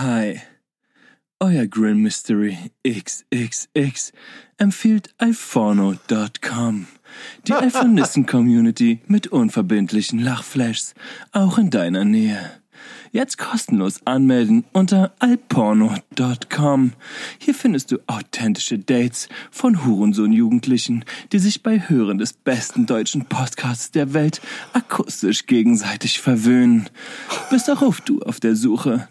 Hi. Euer Grill Mystery XXX empfiehlt iPhono.com. Die iPhonisten-Community mit unverbindlichen Lachflashs, auch in deiner Nähe. Jetzt kostenlos anmelden unter alporno.com. Hier findest du authentische Dates von Hurensohn-Jugendlichen, die sich bei Hören des besten deutschen Podcasts der Welt akustisch gegenseitig verwöhnen. Bist auch auf du auf der Suche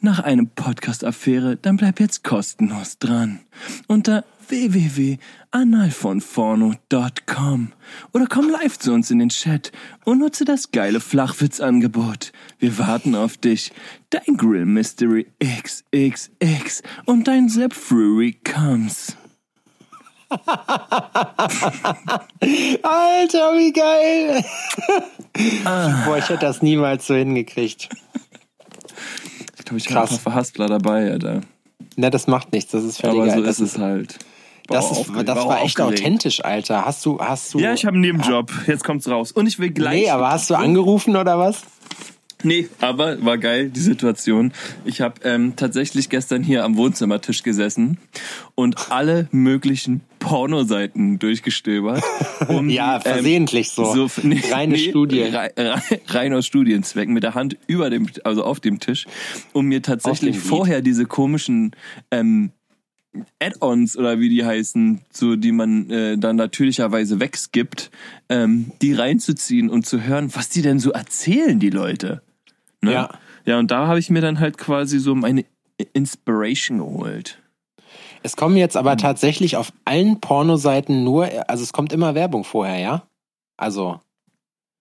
nach einem Podcast-Affäre, dann bleib jetzt kostenlos dran. Unter www.analfonforno.com oder komm live zu uns in den Chat und nutze das geile Flachwitz-Angebot. Wir warten auf dich. Dein Grill Mystery XXX und dein Sepp Fury comes. Alter, wie geil! ah. Boah, ich hätte das niemals so hingekriegt. Ich glaube, ich habe ein paar Verhaspler dabei, Alter. Na, das macht nichts, das ist völlig Aber geil. so ist es halt. Das, ist, das war, war echt authentisch, Alter. Hast du, hast du. Ja, ich habe einen Nebenjob. Jetzt kommt's raus. Und ich will gleich. Nee, aber hast du angerufen oder was? Nee, aber war geil, die Situation. Ich habe ähm, tatsächlich gestern hier am Wohnzimmertisch gesessen und alle möglichen Pornoseiten durchgestöbert. Um ja, die, versehentlich ähm, so. so nee, Reine nee, Studie. Rein, rein aus Studienzwecken mit der Hand über dem, also auf dem Tisch, um mir tatsächlich vorher diese komischen ähm, Add-ons oder wie die heißen, so die man äh, dann natürlicherweise wegskippt, ähm, die reinzuziehen und zu hören, was die denn so erzählen, die Leute. Ne? Ja. Ja, und da habe ich mir dann halt quasi so meine Inspiration geholt. Es kommen jetzt aber tatsächlich auf allen Pornoseiten nur, also es kommt immer Werbung vorher, ja? Also.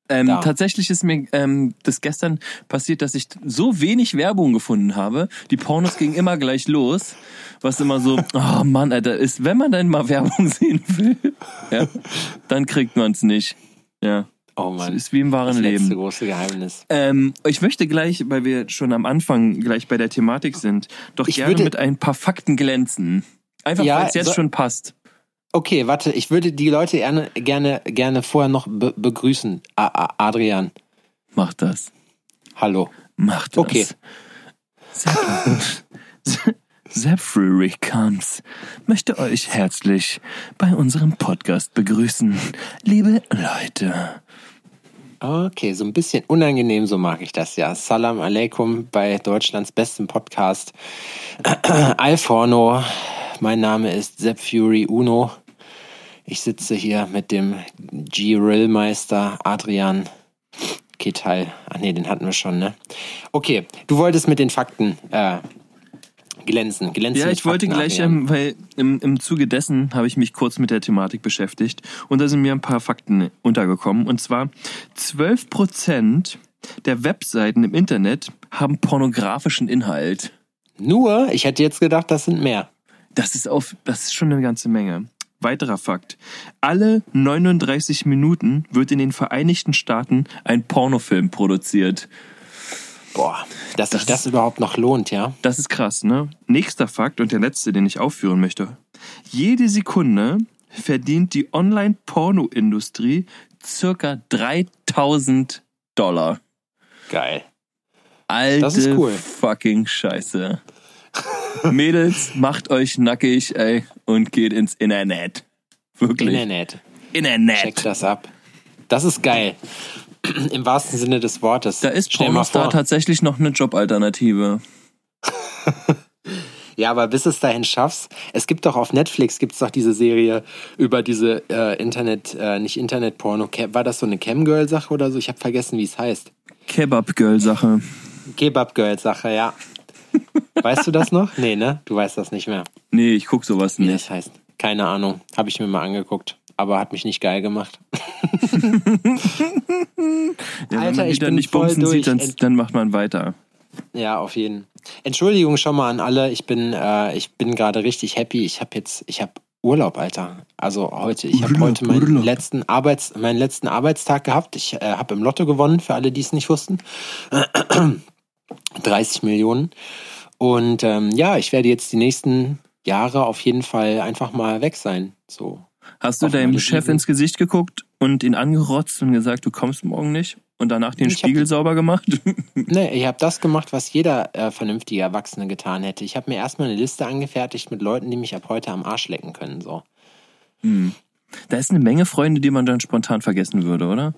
Ähm, tatsächlich ist mir ähm, das gestern passiert, dass ich so wenig Werbung gefunden habe. Die Pornos gingen immer gleich los, was immer so, oh Mann, Alter, ist, wenn man dann mal Werbung sehen will, ja, dann kriegt man es nicht. Ja. Oh Mann. Das ist wie im wahren das Leben. Das große Geheimnis. Ähm, ich möchte gleich, weil wir schon am Anfang gleich bei der Thematik sind, doch ich gerne mit ein paar Fakten glänzen. Einfach, ja, weil es jetzt so, schon passt. Okay, warte, ich würde die Leute gerne, gerne, gerne vorher noch be begrüßen. A Adrian. Mach das. Hallo. Mach das. Okay. Zephyri Comes möchte euch herzlich bei unserem Podcast begrüßen. Liebe Leute. Okay, so ein bisschen unangenehm, so mag ich das ja. Salam alaikum bei Deutschlands besten Podcast. Alforno, mein Name ist Sepp Fury Uno. Ich sitze hier mit dem G-Rill-Meister Adrian Ketal. Ach nee, den hatten wir schon, ne? Okay, du wolltest mit den Fakten äh, glänzen. glänzen ja, ich wollte gleich, ähm, weil im, im Zuge dessen habe ich mich kurz mit der Thematik beschäftigt und da sind mir ein paar Fakten untergekommen. Und zwar 12 Prozent der Webseiten im Internet haben pornografischen Inhalt. Nur? Ich hätte jetzt gedacht, das sind mehr. Das ist auf, das ist schon eine ganze Menge. Weiterer Fakt. Alle 39 Minuten wird in den Vereinigten Staaten ein Pornofilm produziert. Boah, dass das sich das überhaupt noch lohnt, ja? Das ist krass, ne? Nächster Fakt und der letzte, den ich aufführen möchte. Jede Sekunde verdient die Online-Porno-Industrie circa 3000 Dollar. Geil. Alte das ist cool. fucking Scheiße. Mädels, macht euch nackig, ey, und geht ins Internet. Wirklich. Internet. Internet. Checkt das ab. Das ist geil. Im wahrsten Sinne des Wortes. Da ist Pornostar tatsächlich noch eine Jobalternative. ja, aber bis es dahin schaffst, es gibt doch auf Netflix gibt's doch diese Serie über diese äh, Internet, äh, nicht Internet-Porno. War das so eine Cam-Girl-Sache oder so? Ich habe vergessen, wie es heißt. Kebab-Girl-Sache. Kebab-Girl-Sache, ja. weißt du das noch? Nee, ne? Du weißt das nicht mehr. Nee, ich guck sowas nicht. Wie das heißt. Keine Ahnung. Habe ich mir mal angeguckt aber hat mich nicht geil gemacht. ja, Alter, wenn man ich bin nicht bumsen sieht, dann, dann, macht man weiter. Ja, auf jeden. Entschuldigung schon mal an alle. Ich bin, äh, ich bin gerade richtig happy. Ich habe jetzt, ich habe Urlaub, Alter. Also heute, ich habe heute meinen Urlaub. letzten Arbeits, meinen letzten Arbeitstag gehabt. Ich äh, habe im Lotto gewonnen, für alle, die es nicht wussten. 30 Millionen. Und ähm, ja, ich werde jetzt die nächsten Jahre auf jeden Fall einfach mal weg sein. So Hast du deinem Chef ins Gesicht geguckt und ihn angerotzt und gesagt, du kommst morgen nicht? und danach den Ich hab Spiegel die- sauber gemacht? Nee, ich habe das gemacht, was jeder äh, vernünftige Erwachsene getan hätte. Ich habe mir erstmal eine Liste angefertigt mit Leuten, die mich ab heute am Arsch lecken können. So. da ist eine Menge Freunde, die man dann spontan vergessen würde, oder?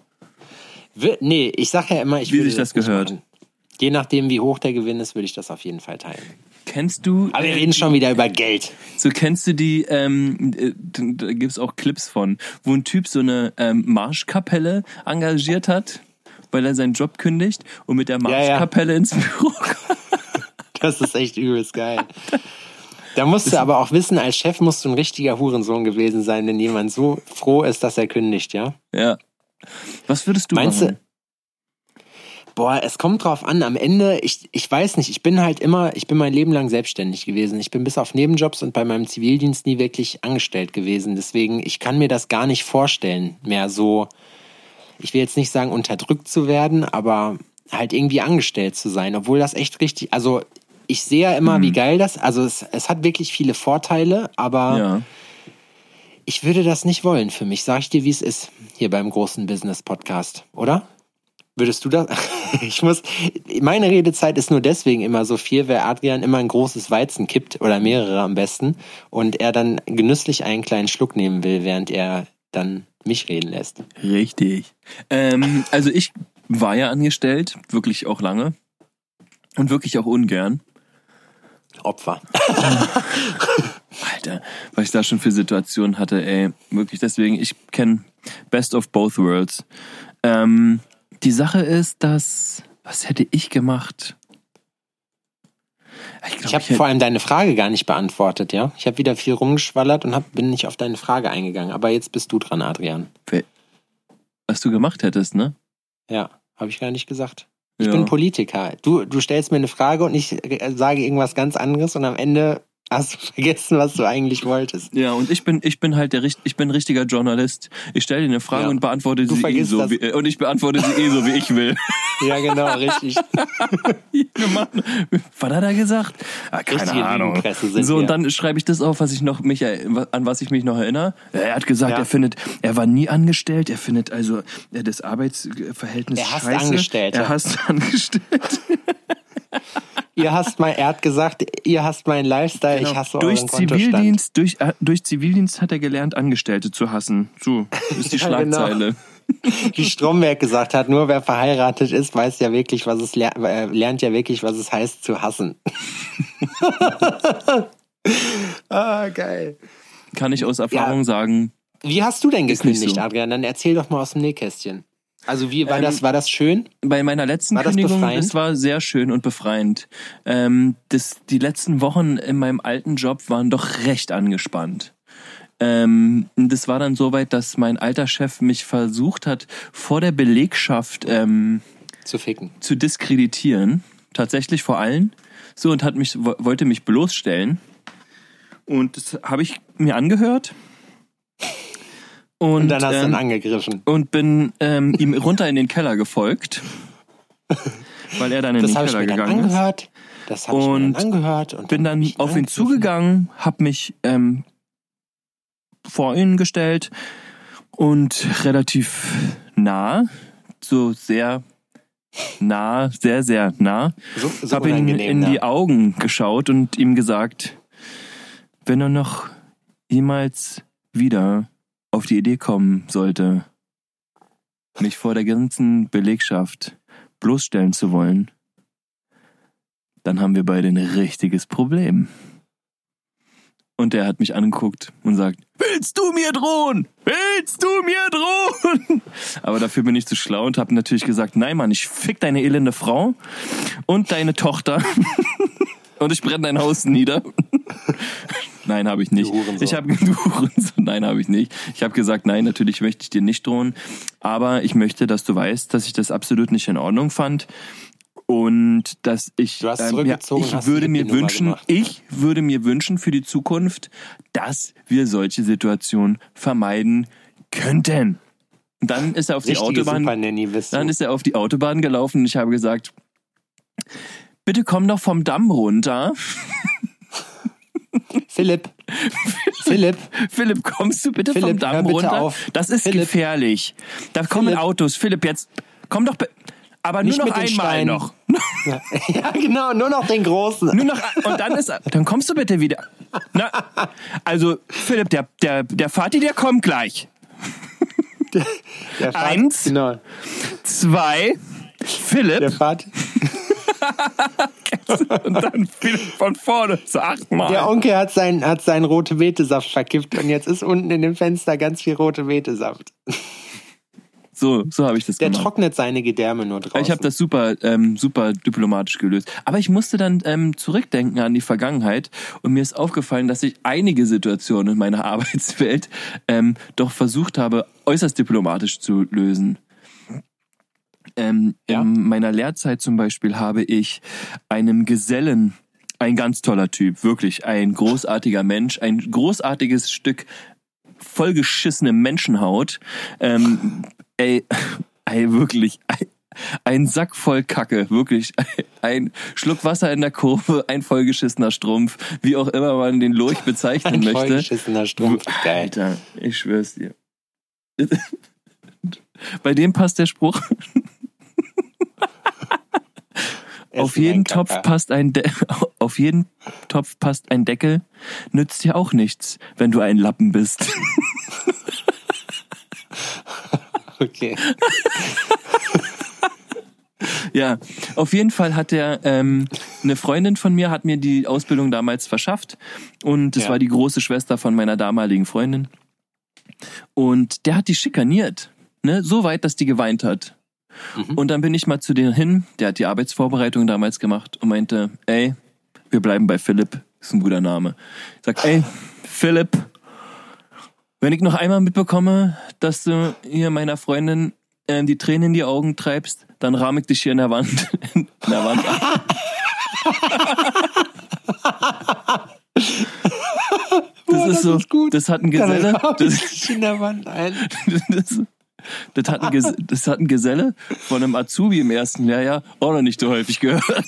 Wir, nee, ich sage ja immer, ich Wie würde sich das gehört. machen. Je nachdem, wie hoch der Gewinn ist, würde ich das auf jeden Fall teilen. Kennst du, Aber wir äh, reden schon wieder über Geld. so kennst du die, ähm, äh, da gibt's auch Clips von, wo ein Typ so eine ähm, Marschkapelle engagiert hat, weil er seinen Job kündigt und mit der Ja, ja. Marschkapelle ins Büro kommt. Das ist echt übelst geil. Da musst du aber auch wissen, als Chef musst du ein richtiger Hurensohn gewesen sein, wenn jemand so froh ist, dass er kündigt, ja? Ja. Was würdest du Meinst machen? Boah, es kommt drauf an. Am Ende, ich, ich weiß nicht, ich bin halt immer, ich bin mein Leben lang selbstständig gewesen. Ich bin bis auf Nebenjobs und bei meinem Zivildienst nie wirklich angestellt gewesen. Deswegen, ich kann mir das gar nicht vorstellen, mehr so, ich will jetzt nicht sagen, unterdrückt zu werden, aber halt irgendwie angestellt zu sein, obwohl das echt richtig, also ich sehe ja immer, wie geil das, also es, es hat wirklich viele Vorteile, aber Ja. ich würde das nicht wollen für mich. Sag ich dir, wie es ist, hier beim großen Business-Podcast, oder? Würdest du das? Ich muss, meine Redezeit ist nur deswegen immer so viel, weil Adrian immer ein großes Weizen kippt oder mehrere am besten und er dann genüsslich einen kleinen Schluck nehmen will, während er dann mich reden lässt. Richtig. Ähm, also ich war ja angestellt, wirklich auch lange. Und wirklich auch ungern. Opfer. Alter, was ich da schon für Situationen hatte, ey. Wirklich, deswegen, ich kenne Best of Both Worlds. Ähm, die Sache ist, dass, was hätte ich gemacht? Ich, glaub, Ich habe vor allem deine Frage gar nicht beantwortet, ja? Ich habe wieder viel rumgeschwallert und hab, bin nicht auf deine Frage eingegangen. Aber jetzt bist du dran, Adrian. was du gemacht hättest, ne? Ja, habe ich gar nicht gesagt. Ich Ja. bin Politiker. Du, du stellst mir eine Frage und ich äh, sage irgendwas ganz anderes und am Ende hast du vergessen, was du eigentlich wolltest. Ja, und ich bin, ich bin halt der, ich bin richtiger Journalist. Ich stelle dir eine Frage Ja. und beantworte Du sie eh so, wie, äh, und ich beantworte sie eh so, wie ich will. Ja, genau, richtig. Was hat er gesagt? Ah, keine Richtige Ahnung. So, und dann schreibe ich das auf, was ich noch mich, an was ich mich noch erinnere. Er hat gesagt, Ja. er findet, er war nie angestellt, er findet also äh, das Arbeitsverhältnis Er hasst scheiße. Angestellte. Er hasst Angestellte. Ihr hasst mein, er hat gesagt, ihr hasst meinen Lifestyle, ich hasse durch euren. Zivildienst, durch, äh, durch Zivildienst hat er gelernt, Angestellte zu hassen. So, ist die Ja, genau. Schlagzeile. Wie Stromberg gesagt hat, nur wer verheiratet ist, weiß ja wirklich, was es ler äh, lernt ja wirklich, was es heißt zu hassen. ah, geil. Kann ich aus Erfahrung sagen, Wie hast du denn gekündigt, so. Adrian? Dann erzähl doch mal aus dem Nähkästchen. Also wie war Ähm, das? War das schön? bei meiner letzten War das Kündigung, befreiend? das war sehr schön und befreiend. Ähm, das, die letzten Wochen in meinem alten Job waren doch recht angespannt. Ähm, das war dann soweit, dass mein alter Chef mich versucht hat, vor der Belegschaft ähm, Zu ficken. zu diskreditieren. Tatsächlich vor allen. So und hat mich, wo- wollte mich bloßstellen. Und das habe ich mir angehört. Und, Und dann hast du ihn ähm, angegriffen. und bin ähm, ihm runter in den Keller gefolgt, weil er dann in Das den Keller dann gegangen ist. angehört. Das habe ich mir Und dann angehört. Und Bin dann hab ich auf ihn zugegangen, habe mich ähm, vor ihn gestellt und relativ nah, so sehr nah, sehr, sehr nah, So, so habe ihn in ne? die Augen geschaut und ihm gesagt, wenn er noch jemals wieder auf die Idee kommen sollte, mich vor der ganzen Belegschaft bloßstellen zu wollen, dann haben wir beide ein richtiges Problem. Und er hat mich angeguckt und sagt, willst du mir drohen? Willst du mir drohen? Aber dafür bin ich zu schlau und habe natürlich gesagt, nein Mann, ich fick deine elende Frau und deine Tochter und ich brenne dein Haus nieder. Nein, habe ich nicht. Ich habe. Nein, habe ich nicht. Ich habe gesagt, nein, natürlich möchte ich dir nicht drohen, aber ich möchte, dass du weißt, dass ich das absolut nicht in Ordnung fand und dass ich Du hast ähm, zurückgezogen, ich würde die mir wünschen, gemacht. ich würde mir wünschen für die Zukunft, dass wir solche Situationen vermeiden könnten. Dann ist er auf die Richtige Autobahn bist du. dann ist er auf die Autobahn gelaufen und ich habe gesagt, bitte komm doch vom Damm runter. Philipp. Philipp. Philipp, kommst du bitte Philipp, vom Damm bitte runter? auf. Das ist Philipp. gefährlich. Da kommen Philipp. Autos. Philipp, jetzt komm doch. Aber Nicht nur noch einmal noch. Ja, ja, genau, nur noch den großen. Nur noch, und dann ist, dann kommst du bitte wieder. Na, also, Philipp, der, der, der Vati, der kommt gleich. Der Vater- Eins. Genau. Zwei, Philipp, Der Vater, und dann Philipp von vorne, so achtmal. der Onkel hat, sein, hat seinen rote Betesaft verkippt und jetzt ist unten in dem Fenster ganz viel rote Betesaft. so, so habe ich das Der gemacht. trocknet seine Gedärme nur draußen. Ich habe das super, ähm, super diplomatisch gelöst. Aber ich musste dann ähm, zurückdenken an die Vergangenheit und mir ist aufgefallen, dass ich einige Situationen in meiner Arbeitswelt ähm, doch versucht habe, äußerst diplomatisch zu lösen. Ähm, Ja? In meiner Lehrzeit zum Beispiel habe ich einem Gesellen, ein ganz toller Typ, wirklich ein großartiger Mensch, ein großartiges Stück vollgeschissene Menschenhaut, ähm, ey, ey, wirklich, ein, ein Sack voll Kacke, wirklich, ein Schluck Wasser in der Kurve, ein vollgeschissener Strumpf, wie auch immer man den Lurch bezeichnen ein möchte. vollgeschissener Strumpf. Geil. Alter, ich schwör's dir. Bei dem passt der Spruch. Auf jeden Topf passt ein De auf jeden Topf passt ein Deckel. Nützt dir auch nichts, wenn du ein Lappen bist. Okay. ja, auf jeden Fall hat der ähm, eine Freundin von mir hat mir die Ausbildung damals verschafft und es Ja. war die große Schwester von meiner damaligen Freundin und der hat die schikaniert, ne, so weit, dass die geweint hat. Mhm. Und dann bin ich mal zu denen hin, der hat die Arbeitsvorbereitung damals gemacht und meinte, ey, wir bleiben bei Philipp, ist ein guter Name. Ich sag, ey, Philipp, wenn ich noch einmal mitbekomme, dass du hier meiner Freundin ähm, die Tränen in die Augen treibst, dann rahm ich dich hier in der Wand, in der Wand ab. Das Boah, ist das so, ist gut. das hat ein Geselle, das, ich dich in der Wand ein. das, das, hat ein das hat ein Geselle von einem Azubi im ersten Lehrjahr auch noch nicht so häufig gehört.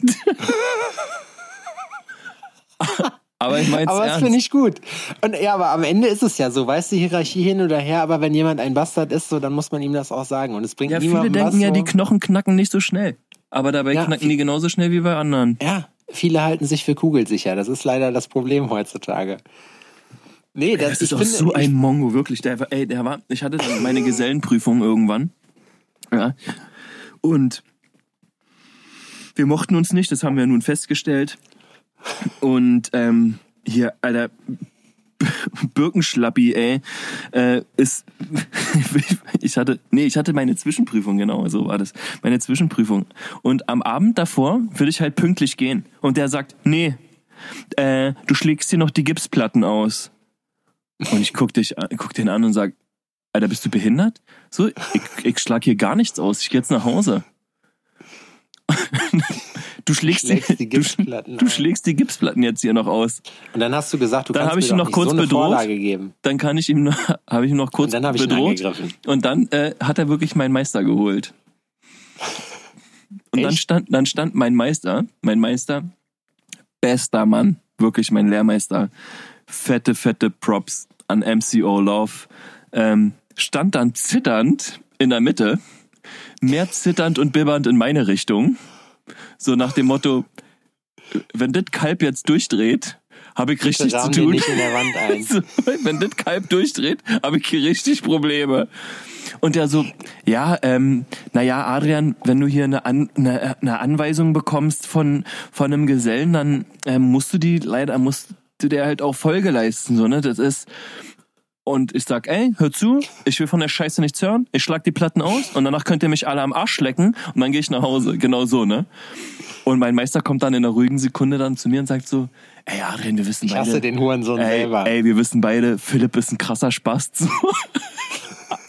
Aber ich meine Aber das finde ich gut. Und ja, aber am Ende ist es ja so, weißt du, Hierarchie hin oder her, aber wenn jemand ein Bastard ist, so, dann muss man ihm das auch sagen. Und es bringt ja, viele niemandem denken was, ja, die Knochen knacken nicht so schnell. Aber dabei Ja, knacken die genauso schnell wie bei anderen. Ja, viele halten sich für kugelsicher. Das ist leider das Problem heutzutage. Nee, das, Das ist finde, so ein Mongo, wirklich. Der, war- ey, der war, ich hatte dann meine Gesellenprüfung irgendwann. Ja. Und wir mochten uns nicht, das haben wir nun festgestellt. Und ähm, hier, Alter, Birkenschlappi, ey, äh, ist, ich hatte, nee, ich hatte meine Zwischenprüfung, genau, so war das, meine Zwischenprüfung. Und am Abend davor würde ich halt pünktlich gehen. Und der sagt, nee, äh, du schlägst dir noch die Gipsplatten aus. Und ich guck dich, an- guck den an und sag, Alter, bist du behindert? So, ich, ich schlag hier gar nichts aus. Ich geh jetzt nach Hause. Du schlägst, Schlägst die du, Gipsplatten du aus. schlägst die Gipsplatten jetzt hier noch aus. und dann hast du gesagt, du Dann kannst ich mir doch noch kurz so bedroht. Dann kann ich ihm noch, habe ich ihn noch kurz Und dann bedroht. Und dann äh, hat er wirklich meinen Meister geholt. Und dann stand, dann stand mein Meister, mein Meister, bester Mann, wirklich mein Lehrmeister, fette, fette Props an MCO Love, ähm, stand dann zitternd in der Mitte, mehr zitternd und bibbernd in meine Richtung, so nach dem Motto, wenn das Kalb jetzt durchdreht, habe ich richtig zu tun. nicht in der Wand ein. So, wenn das Kalb durchdreht, habe ich hier richtig Probleme. Und der so, ja, ähm, naja, Adrian, wenn du hier eine, An eine, eine Anweisung bekommst von, von einem Gesellen, dann ähm, musst du die leider, musst du dir halt auch Folge leisten, so, ne? Das ist. Und ich sag, ey, hör zu, ich will von der Scheiße nichts hören, ich schlag die Platten aus und danach könnt ihr mich alle am Arsch lecken und dann gehe ich nach Hause. Genau so, ne? Und mein Meister kommt dann in einer ruhigen Sekunde dann zu mir und sagt so, ey Adrian, wir wissen Ich beide. hasse den Hurensohn ey, selber. ey, wir wissen beide, Philipp ist ein krasser Spast. So.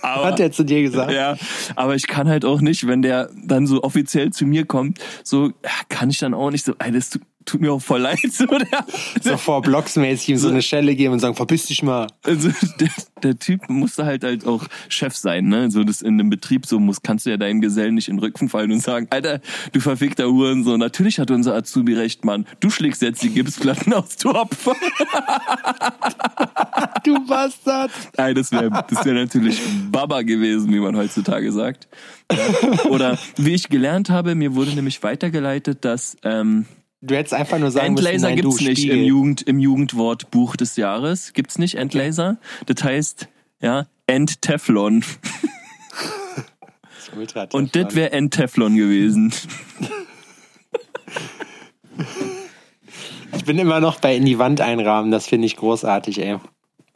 aber, Hat er zu dir gesagt? ja, aber ich kann halt auch nicht, wenn der dann so offiziell zu mir kommt, so kann ich dann auch nicht so, ey, das, tut- tut mir auch voll leid. So, der, So vor Blocksmäßig ihm so eine Schelle geben und sagen, verpiss dich mal. also der, der Typ musste halt halt auch Chef sein, ne? So das in einem Betrieb so muss, kannst du ja deinen Gesellen nicht in den Rücken fallen und sagen, Alter, du verfickter Hurensohn, natürlich hat unser Azubi recht, Mann. Du schlägst jetzt die Gipsplatten aus, du Opfer. Du Bastard. Nein, das wäre das wär natürlich Baba gewesen, wie man heutzutage sagt. Oder wie ich gelernt habe, mir wurde nämlich weitergeleitet, dass ähm, Du hättest einfach nur sagen müssen, Endlaser nein, gibt's du nicht Spiegel. im Jugend im Jugendwortbuch des Jahres. Gibt's nicht Endlaser? Das heißt, ja, Endteflon. Und das wäre Endteflon gewesen. Ich bin immer noch bei in die Wand einrahmen, das finde ich großartig, ey.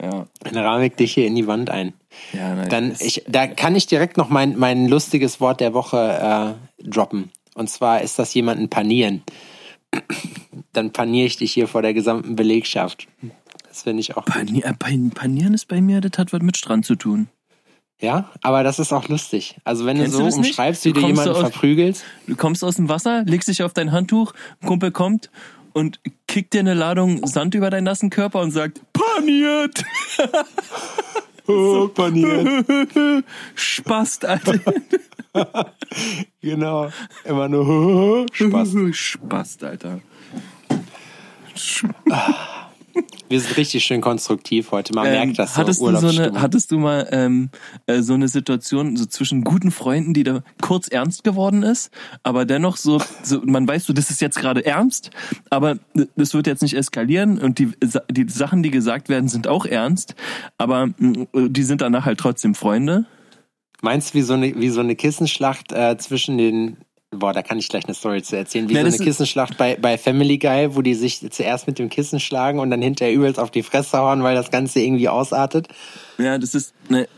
Ja. Dann rahme ich dich hier in die Wand ein. Ja, nein, Dann, ich, da kann ich direkt noch mein, mein lustiges Wort der Woche äh, droppen. Und zwar ist das jemanden panieren. Dann paniere ich dich hier vor der gesamten Belegschaft. Das finde ich auch. Panier, äh, Pan- Panieren ist bei mir, das hat was mit Strand zu tun. Ja, aber das ist auch lustig. Also wenn Kennst du du so nicht? umschreibst, wie Du du jemanden aus- verprügelst. Du kommst aus dem Wasser, legst dich auf dein Handtuch, ein Kumpel kommt und kickt dir eine Ladung Sand über deinen nassen Körper und sagt, paniert! Oh, paniert. Spast, Alter. genau. Immer nur Spaß. Spast, Alter. Wir sind richtig schön konstruktiv heute. Man Ähm, merkt das so. hattest, du so eine, hattest du mal ähm, äh, so eine Situation so zwischen guten Freunden, die da kurz ernst geworden ist, aber dennoch so, so man weiß so, das ist jetzt gerade ernst, aber das wird jetzt nicht eskalieren und die, die Sachen, die gesagt werden, sind auch ernst, aber mh, die sind danach halt trotzdem Freunde. Meinst du, wie so eine, wie so eine Kissenschlacht äh, zwischen den. Boah, da kann ich gleich eine Story zu erzählen. Wie Ja, so eine Kissenschlacht bei, bei Family Guy, wo die sich zuerst mit dem Kissen schlagen und dann hinterher übelst auf die Fresse hauen, weil das Ganze irgendwie ausartet. Ja, das ist, ne,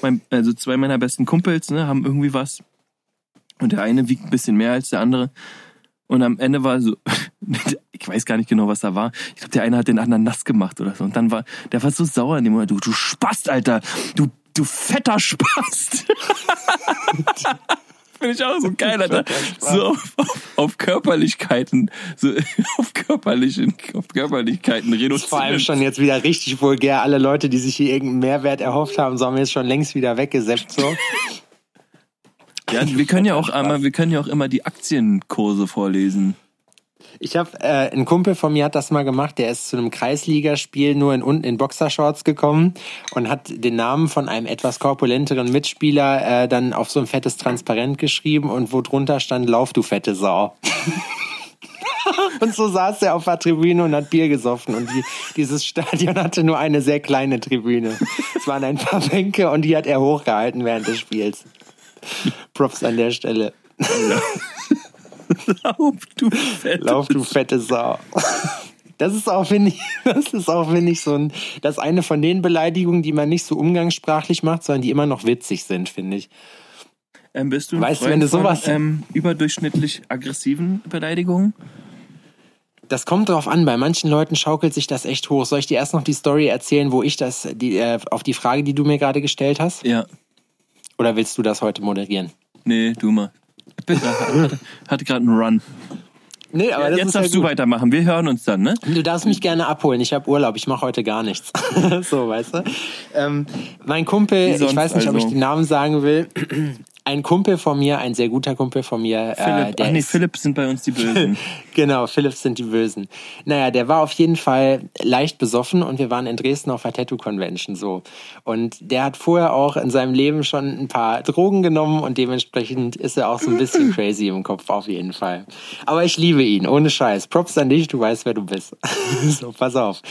mein, also zwei meiner besten Kumpels, ne, haben irgendwie was. Und der eine wiegt ein bisschen mehr als der andere. Und am Ende war so, ich weiß gar nicht genau, was da war. Ich glaube, der eine hat den anderen nass gemacht oder so. Und dann war, der war so sauer in dem Moment. Du, du Spast, Alter. Du, du fetter Spast. Finde ich auch so geil, Alter. So auf, auf, auf Körperlichkeiten, so auf körperlichen, auf Körperlichkeiten reduziert. vor allem schon jetzt wieder richtig vulgär. Alle Leute, die sich hier irgendeinen Mehrwert erhofft haben, so haben wir jetzt schon längst wieder weggesäppt. So. Ja, wir können ja auch einmal, wir können ja auch immer die Aktienkurse vorlesen. Ich habe äh, ein Kumpel von mir hat das mal gemacht. Der ist zu einem Kreisligaspiel nur in unten in Boxershorts gekommen und hat den Namen von einem etwas korpulenteren Mitspieler äh, dann auf so ein fettes Transparent geschrieben und wo drunter stand: Lauf du fette Sau. Und so saß er auf der Tribüne und hat Bier gesoffen. Und die, dieses Stadion hatte nur eine sehr kleine Tribüne. Es waren ein paar Bänke und die hat er hochgehalten während des Spiels. Props an der Stelle. Lauf, du Fett. Lauf, du fette Sau. Das ist auch, finde ich, das ist auch, finde ich, so ein, das ist eine von den Beleidigungen, die man nicht so umgangssprachlich macht, sondern die immer noch witzig sind, finde ich. Ähm, bist du ein Weißt Freund wenn du sowas- von, ähm, überdurchschnittlich aggressiven Beleidigungen? Das kommt drauf an, bei manchen Leuten schaukelt sich das echt hoch. Soll ich dir erst noch die Story erzählen, wo ich das, die, äh, auf die Frage, die du mir gerade gestellt hast? Ja. Oder willst du das heute moderieren? Nee, du mal. Bitte, hatte, hatte gerade einen Run. Nee, aber das Jetzt ja darfst du gut. weitermachen. Wir hören uns dann, ne? Du darfst mich gerne abholen. Ich habe Urlaub. Ich mache heute gar nichts. so, weißt du? Ähm, mein Kumpel, ich weiß nicht, ob ich also? den Namen sagen will. Ein Kumpel von mir, ein sehr guter Kumpel von mir, äh, Philipp, der ach nee, ist, Philipp sind bei uns die Bösen. Genau, Philips sind die Bösen. Naja, der war auf jeden Fall leicht besoffen und wir waren in Dresden auf der Tattoo Convention so. Und der hat vorher auch in seinem Leben schon ein paar Drogen genommen und dementsprechend ist er auch so ein bisschen crazy im Kopf auf jeden Fall. Aber ich liebe ihn, ohne Scheiß. Props an dich, du weißt, wer du bist. so, pass auf.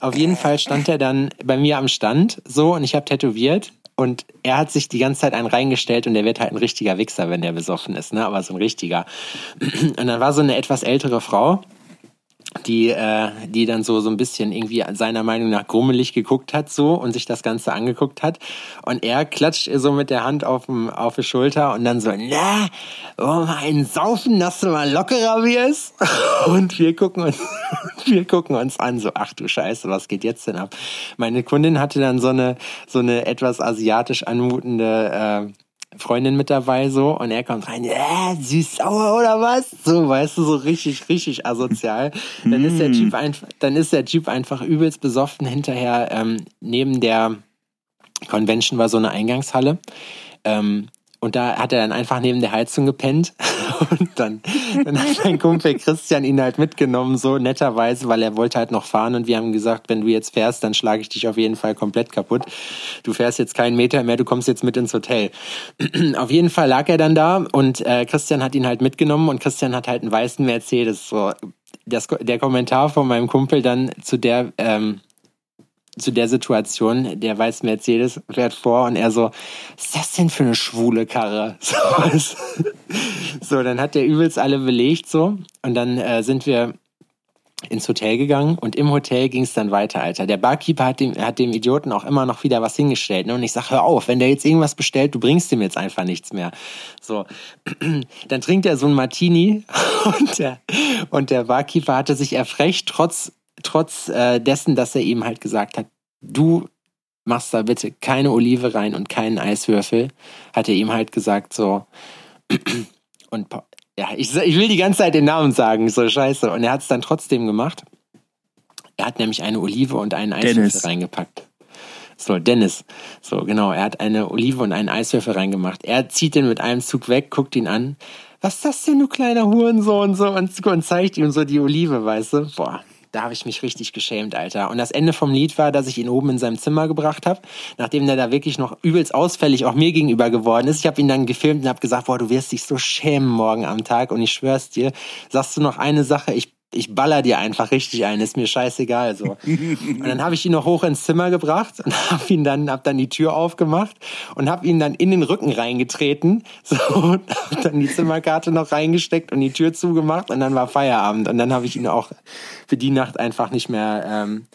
Auf jeden Fall stand er dann bei mir am Stand so und ich habe tätowiert. Und er hat sich die ganze Zeit einen reingestellt und der wird halt ein richtiger Wichser, wenn der besoffen ist, ne? Aber so ein richtiger. Und dann war so eine etwas ältere Frau, die, äh, die dann so, so ein bisschen irgendwie seiner Meinung nach grummelig geguckt hat so und sich das Ganze angeguckt hat. Und er klatscht so mit der Hand auf, dem, auf die Schulter und dann so, na, wollen wir einen saufen, dass du mal lockerer wirst? Und wir gucken uns, wir gucken uns an, so, ach du Scheiße, was geht jetzt denn ab? Meine Kundin hatte dann so eine, so eine etwas asiatisch anmutende, äh, Freundin mit dabei so und er kommt rein, äh, süß sauer oder was? So, weißt du, so richtig, richtig asozial. Dann ist der Mm. Jeep einfach, dann ist der Jeep einfach übelst besoffen hinterher ähm, neben der Convention war so eine Eingangshalle. Ähm, und da hat er dann einfach neben der Heizung gepennt. Und dann, dann hat mein Kumpel Christian ihn halt mitgenommen, so netterweise, weil er wollte halt noch fahren. Und wir haben gesagt, wenn du jetzt fährst, dann schlage ich dich auf jeden Fall komplett kaputt. Du fährst jetzt keinen Meter mehr, du kommst jetzt mit ins Hotel. auf jeden Fall lag er dann da und äh, Christian hat ihn halt mitgenommen und Christian hat halt einen weißen Mercedes. So, das, der Kommentar von meinem Kumpel dann zu der ähm, zu der Situation, der weiß Mercedes fährt vor und er so, was ist das denn für eine schwule Karre? So, so dann hat der übelst alle belegt so und dann äh, sind wir ins Hotel gegangen und im Hotel ging es dann weiter, Alter. Der Barkeeper hat dem, hat dem Idioten auch immer noch wieder was hingestellt. Ne? Und ich sag, hör auf, wenn der jetzt irgendwas bestellt, du bringst ihm jetzt einfach nichts mehr. So, dann trinkt er so ein Martini und der, und der Barkeeper hatte sich erfrecht, trotz trotz äh, dessen, dass er ihm halt gesagt hat, du machst da bitte keine Olive rein und keinen Eiswürfel, hat er ihm halt gesagt so und ja, ich, ich will die ganze Zeit den Namen sagen, so scheiße. Und er hat es dann trotzdem gemacht. Er hat nämlich eine Olive und einen Eiswürfel Dennis. reingepackt. So, Dennis. So, genau. Er hat eine Olive und einen Eiswürfel reingemacht. Er zieht den mit einem Zug weg, guckt ihn an. Was ist das denn, du kleiner Hurensohn? So, und, und zeigt ihm so die Olive, weißt du? Boah, da habe ich mich richtig geschämt, Alter. Und das Ende vom Lied war, dass ich ihn oben in seinem Zimmer gebracht habe, nachdem der da wirklich noch übelst ausfällig auch mir gegenüber geworden ist. Ich habe ihn dann gefilmt und habe gesagt, boah, du wirst dich so schämen morgen am Tag. Und ich schwör's dir, sagst du noch eine Sache, ich ich baller dir einfach richtig ein, ist mir scheißegal so. Und dann habe ich ihn noch hoch ins Zimmer gebracht und habe ihn dann hab dann die Tür aufgemacht und habe ihn dann in den Rücken reingetreten, so und hab dann die Zimmerkarte noch reingesteckt und die Tür zugemacht und dann war Feierabend und dann habe ich ihn auch für die Nacht einfach nicht mehr ähm,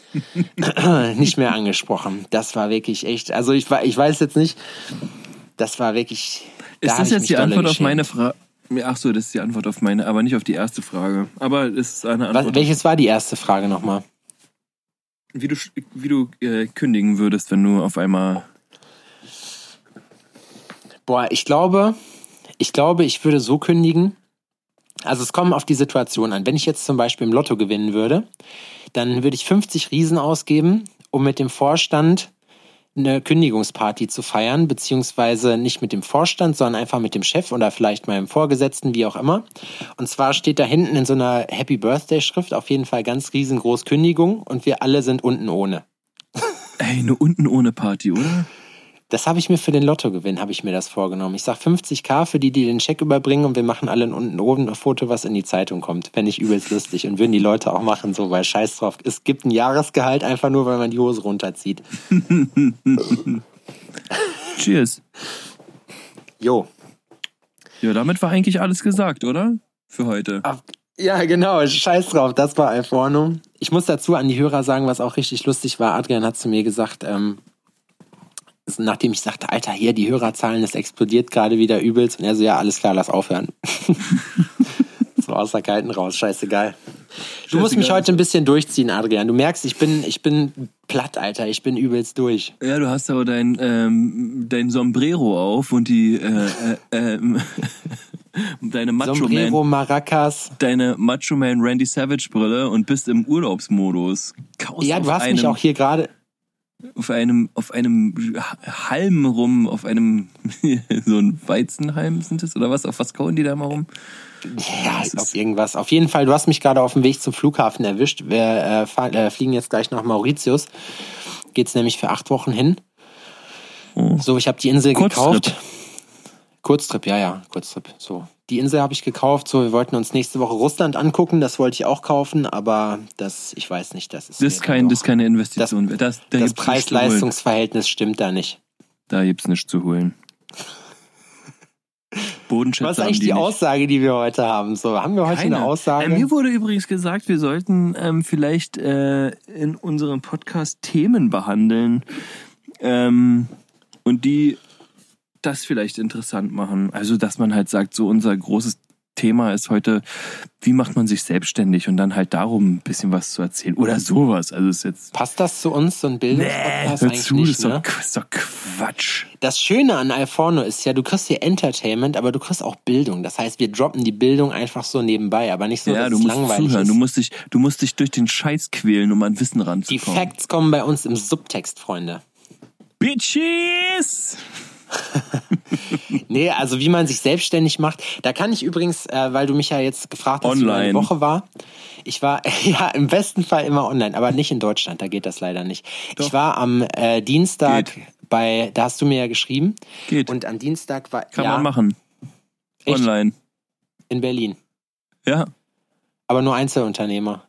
nicht mehr angesprochen. Das war wirklich echt, also ich war ich weiß jetzt nicht, das war wirklich da Ist das jetzt die Antwort auf geschämt. meine Frage? Ach so, das ist die Antwort auf meine, aber nicht auf die erste Frage. Aber es ist eine Antwort. Was, welches war die erste Frage nochmal? wie du, wie du äh, kündigen würdest, wenn du auf einmal. Boah, ich glaube, ich glaube, ich würde so kündigen. Also es kommt auf die Situation an. Wenn ich jetzt zum Beispiel im Lotto gewinnen würde, dann würde ich 50 Riesen ausgeben, um mit dem Vorstand eine Kündigungsparty zu feiern, beziehungsweise nicht mit dem Vorstand, sondern einfach mit dem Chef oder vielleicht meinem Vorgesetzten, wie auch immer. Und zwar steht da hinten in so einer Happy Birthday Schrift auf jeden Fall ganz riesengroß Kündigung und wir alle sind unten ohne. Ey, nur unten ohne Party, oder? Das habe ich mir für den Lottogewinn, habe ich mir das vorgenommen. Ich sag 50k für die, die den Scheck überbringen und wir machen alle unten oben ein Foto, was in die Zeitung kommt. Fände ich übelst lustig und würden die Leute auch machen, so, weil scheiß drauf. Es gibt ein Jahresgehalt einfach nur, weil man die Hose runterzieht. Cheers. Jo. Ja, damit war eigentlich alles gesagt, oder? Für heute. Ab- Ja, genau, scheiß drauf, das war Alforno. Ich muss dazu an die Hörer sagen, was auch richtig lustig war. Adrian hat zu mir gesagt, ähm, nachdem ich sagte, Alter, hier, die Hörerzahlen, das explodiert gerade wieder übelst. Und er so, ja, alles klar, lass aufhören. so aus der Kalten raus, scheißegal. Du musst mich heute ein bisschen durchziehen, Adrian. Du merkst, ich bin, ich bin platt, Alter. Ich bin übelst durch. Ja, du hast aber dein, ähm, dein Sombrero auf und die äh, äh, ähm, deine Macho Sombrero, Man, Maracas. deine Macho Man Randy Savage Brille und bist im Urlaubsmodus. Kaust Ja, du hast mich auch hier gerade, auf einem auf einem Halm rum, auf einem so ein Weizenhalm sind es oder was? Auf was kauen die da mal rum? Ja, Das ich glaub, ist- irgendwas. Auf jeden Fall, du hast mich gerade auf dem Weg zum Flughafen erwischt. Wir äh, äh, fliegen jetzt gleich nach Mauritius. Geht's nämlich für acht Wochen hin. Oh. So, ich habe die Insel Kurztrip. gekauft. Kurztrip, ja, ja, Kurztrip. So, die Insel habe ich gekauft. So, wir wollten uns nächste Woche Russland angucken. Das wollte ich auch kaufen, aber das, ich weiß nicht, das ist Das ist kein, das ist keine Investition. Das, das, da das. Preis-Leistungs-Verhältnis stimmt da nicht. Da gibt's nichts zu holen. Bodenschätze Was ist eigentlich die, nicht. Aussage, die wir heute haben? So, haben wir heute Keine. eine Aussage? Äh, mir wurde übrigens gesagt, wir sollten ähm, vielleicht äh, in unserem Podcast Themen behandeln ähm, und die das vielleicht interessant machen. Also, dass man halt sagt, so unser großes Thema ist heute, wie macht man sich selbstständig und dann halt darum ein bisschen was zu erzählen oder sowas. Also ist jetzt. Passt das zu uns, so ein Nee, Bildungspodcast hör eigentlich zu, nicht, das ist, ne? das ist doch Quatsch. Das Schöne an Alforno ist ja, du kriegst hier Entertainment, aber du kriegst auch Bildung. Das heißt, wir droppen die Bildung einfach so nebenbei, aber nicht so, ja, dass du es musst langweilig zuhören. ist. Du musst, dich, du musst dich durch den Scheiß quälen, um an Wissen die ranzukommen. Facts kommen bei uns im Subtext, Freunde. Bitches! Nee, also wie man sich selbstständig macht. Da kann ich übrigens, äh, weil du mich ja jetzt gefragt hast, wie meine Online. Woche war. Ich war ja im besten Fall immer online, aber nicht in Deutschland, da geht das leider nicht. Ich war am äh, Dienstag Geht. bei, da hast du mir ja geschrieben. Geht. Und am Dienstag war Kann ja, man machen. Echt? Online. in Berlin. Ja. Aber nur Einzelunternehmer.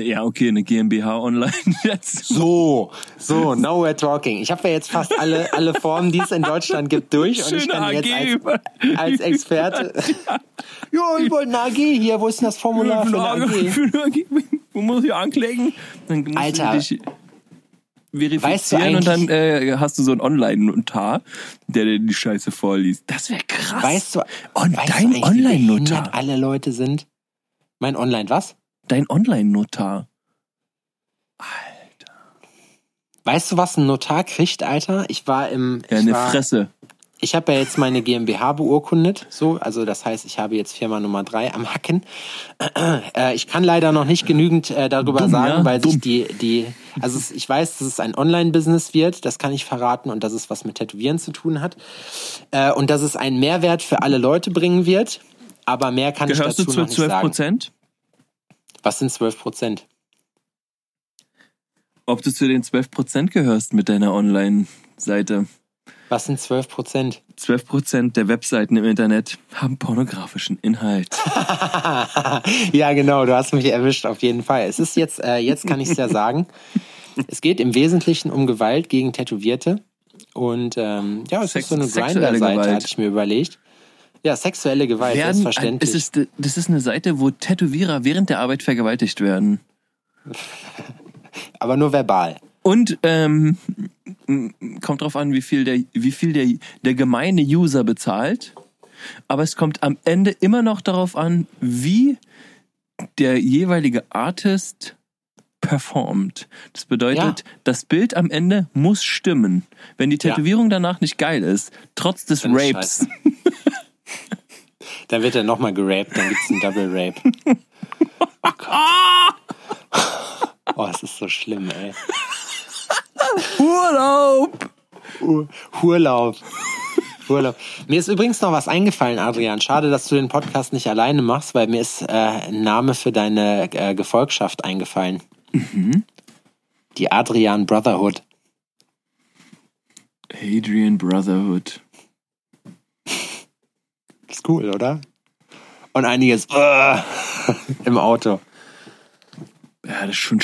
Ja, okay, eine GmbH online jetzt. So, so, now we're talking. Ich habe ja jetzt fast alle, alle Formen, die es in Deutschland gibt, durch und ich kann jetzt als, AG. als Experte. Ja, ich wollte eine AG hier. Wo ist denn das Formular für eine AG? AG. Wo muss ich anklicken? Dann Alter. du verifizieren Weißt du und dann äh, hast du so einen Online-Notar, der dir die Scheiße vorliest. Das wäre krass. Weißt du, Und weißt dein Online-Notar. alle Leute sind? Mein Online was? Dein Online-Notar. Weißt du, was ein Notar kriegt, Alter? Ich war im. Ja, eine war, Fresse. Ich habe ja jetzt meine GmbH beurkundet, so, also das heißt, ich habe jetzt Firma Nummer drei am Hacken. Äh, ich kann leider noch nicht genügend äh, darüber Dumm, sagen, ja? weil sich Dumm. die, die, also ich weiß, dass es ein Online-Business wird, das kann ich verraten und dass es was mit Tätowieren zu tun hat äh, und dass es einen Mehrwert für alle Leute bringen wird, aber mehr kann Gehörst ich du dazu zu noch nicht 12 sagen. Was sind 12 Prozent? Ob du zu den 12 Prozent gehörst mit deiner Online-Seite. Was sind 12 Prozent? 12 Prozent der Webseiten im Internet haben pornografischen Inhalt. ja, genau, du hast mich erwischt, auf jeden Fall. Es ist jetzt, äh, jetzt kann ich es ja sagen. Es geht im Wesentlichen um Gewalt gegen Tätowierte. Und ähm, ja, es Sex- ist so eine Grinder-Seite, hatte ich mir überlegt. Ja, sexuelle Gewalt, Werden, selbstverständlich. es ist, das ist eine Seite, wo Tätowierer während der Arbeit vergewaltigt werden. aber nur verbal. Und ähm, kommt drauf an, wie viel der, wie viel der, der gemeine User bezahlt. Aber es kommt am Ende immer noch darauf an, wie der jeweilige Artist performt. Das bedeutet, Ja. das Bild am Ende muss stimmen. Wenn die Ja. Tätowierung danach nicht geil ist, trotz des ist Rapes. Dann wird er nochmal geraped, dann gibt's einen Double Rape. Oh Gott. Oh, es ist so schlimm, ey. Urlaub! Ur Urlaub. Urlaub. Mir ist übrigens noch was eingefallen, Adrian. Schade, dass du den Podcast nicht alleine machst, weil mir ist äh, ein Name für deine äh, Gefolgschaft eingefallen. Die Adrian Brotherhood. Adrian Brotherhood. Ist cool, oder? Und einiges äh, im Auto. Ja, das ist schon,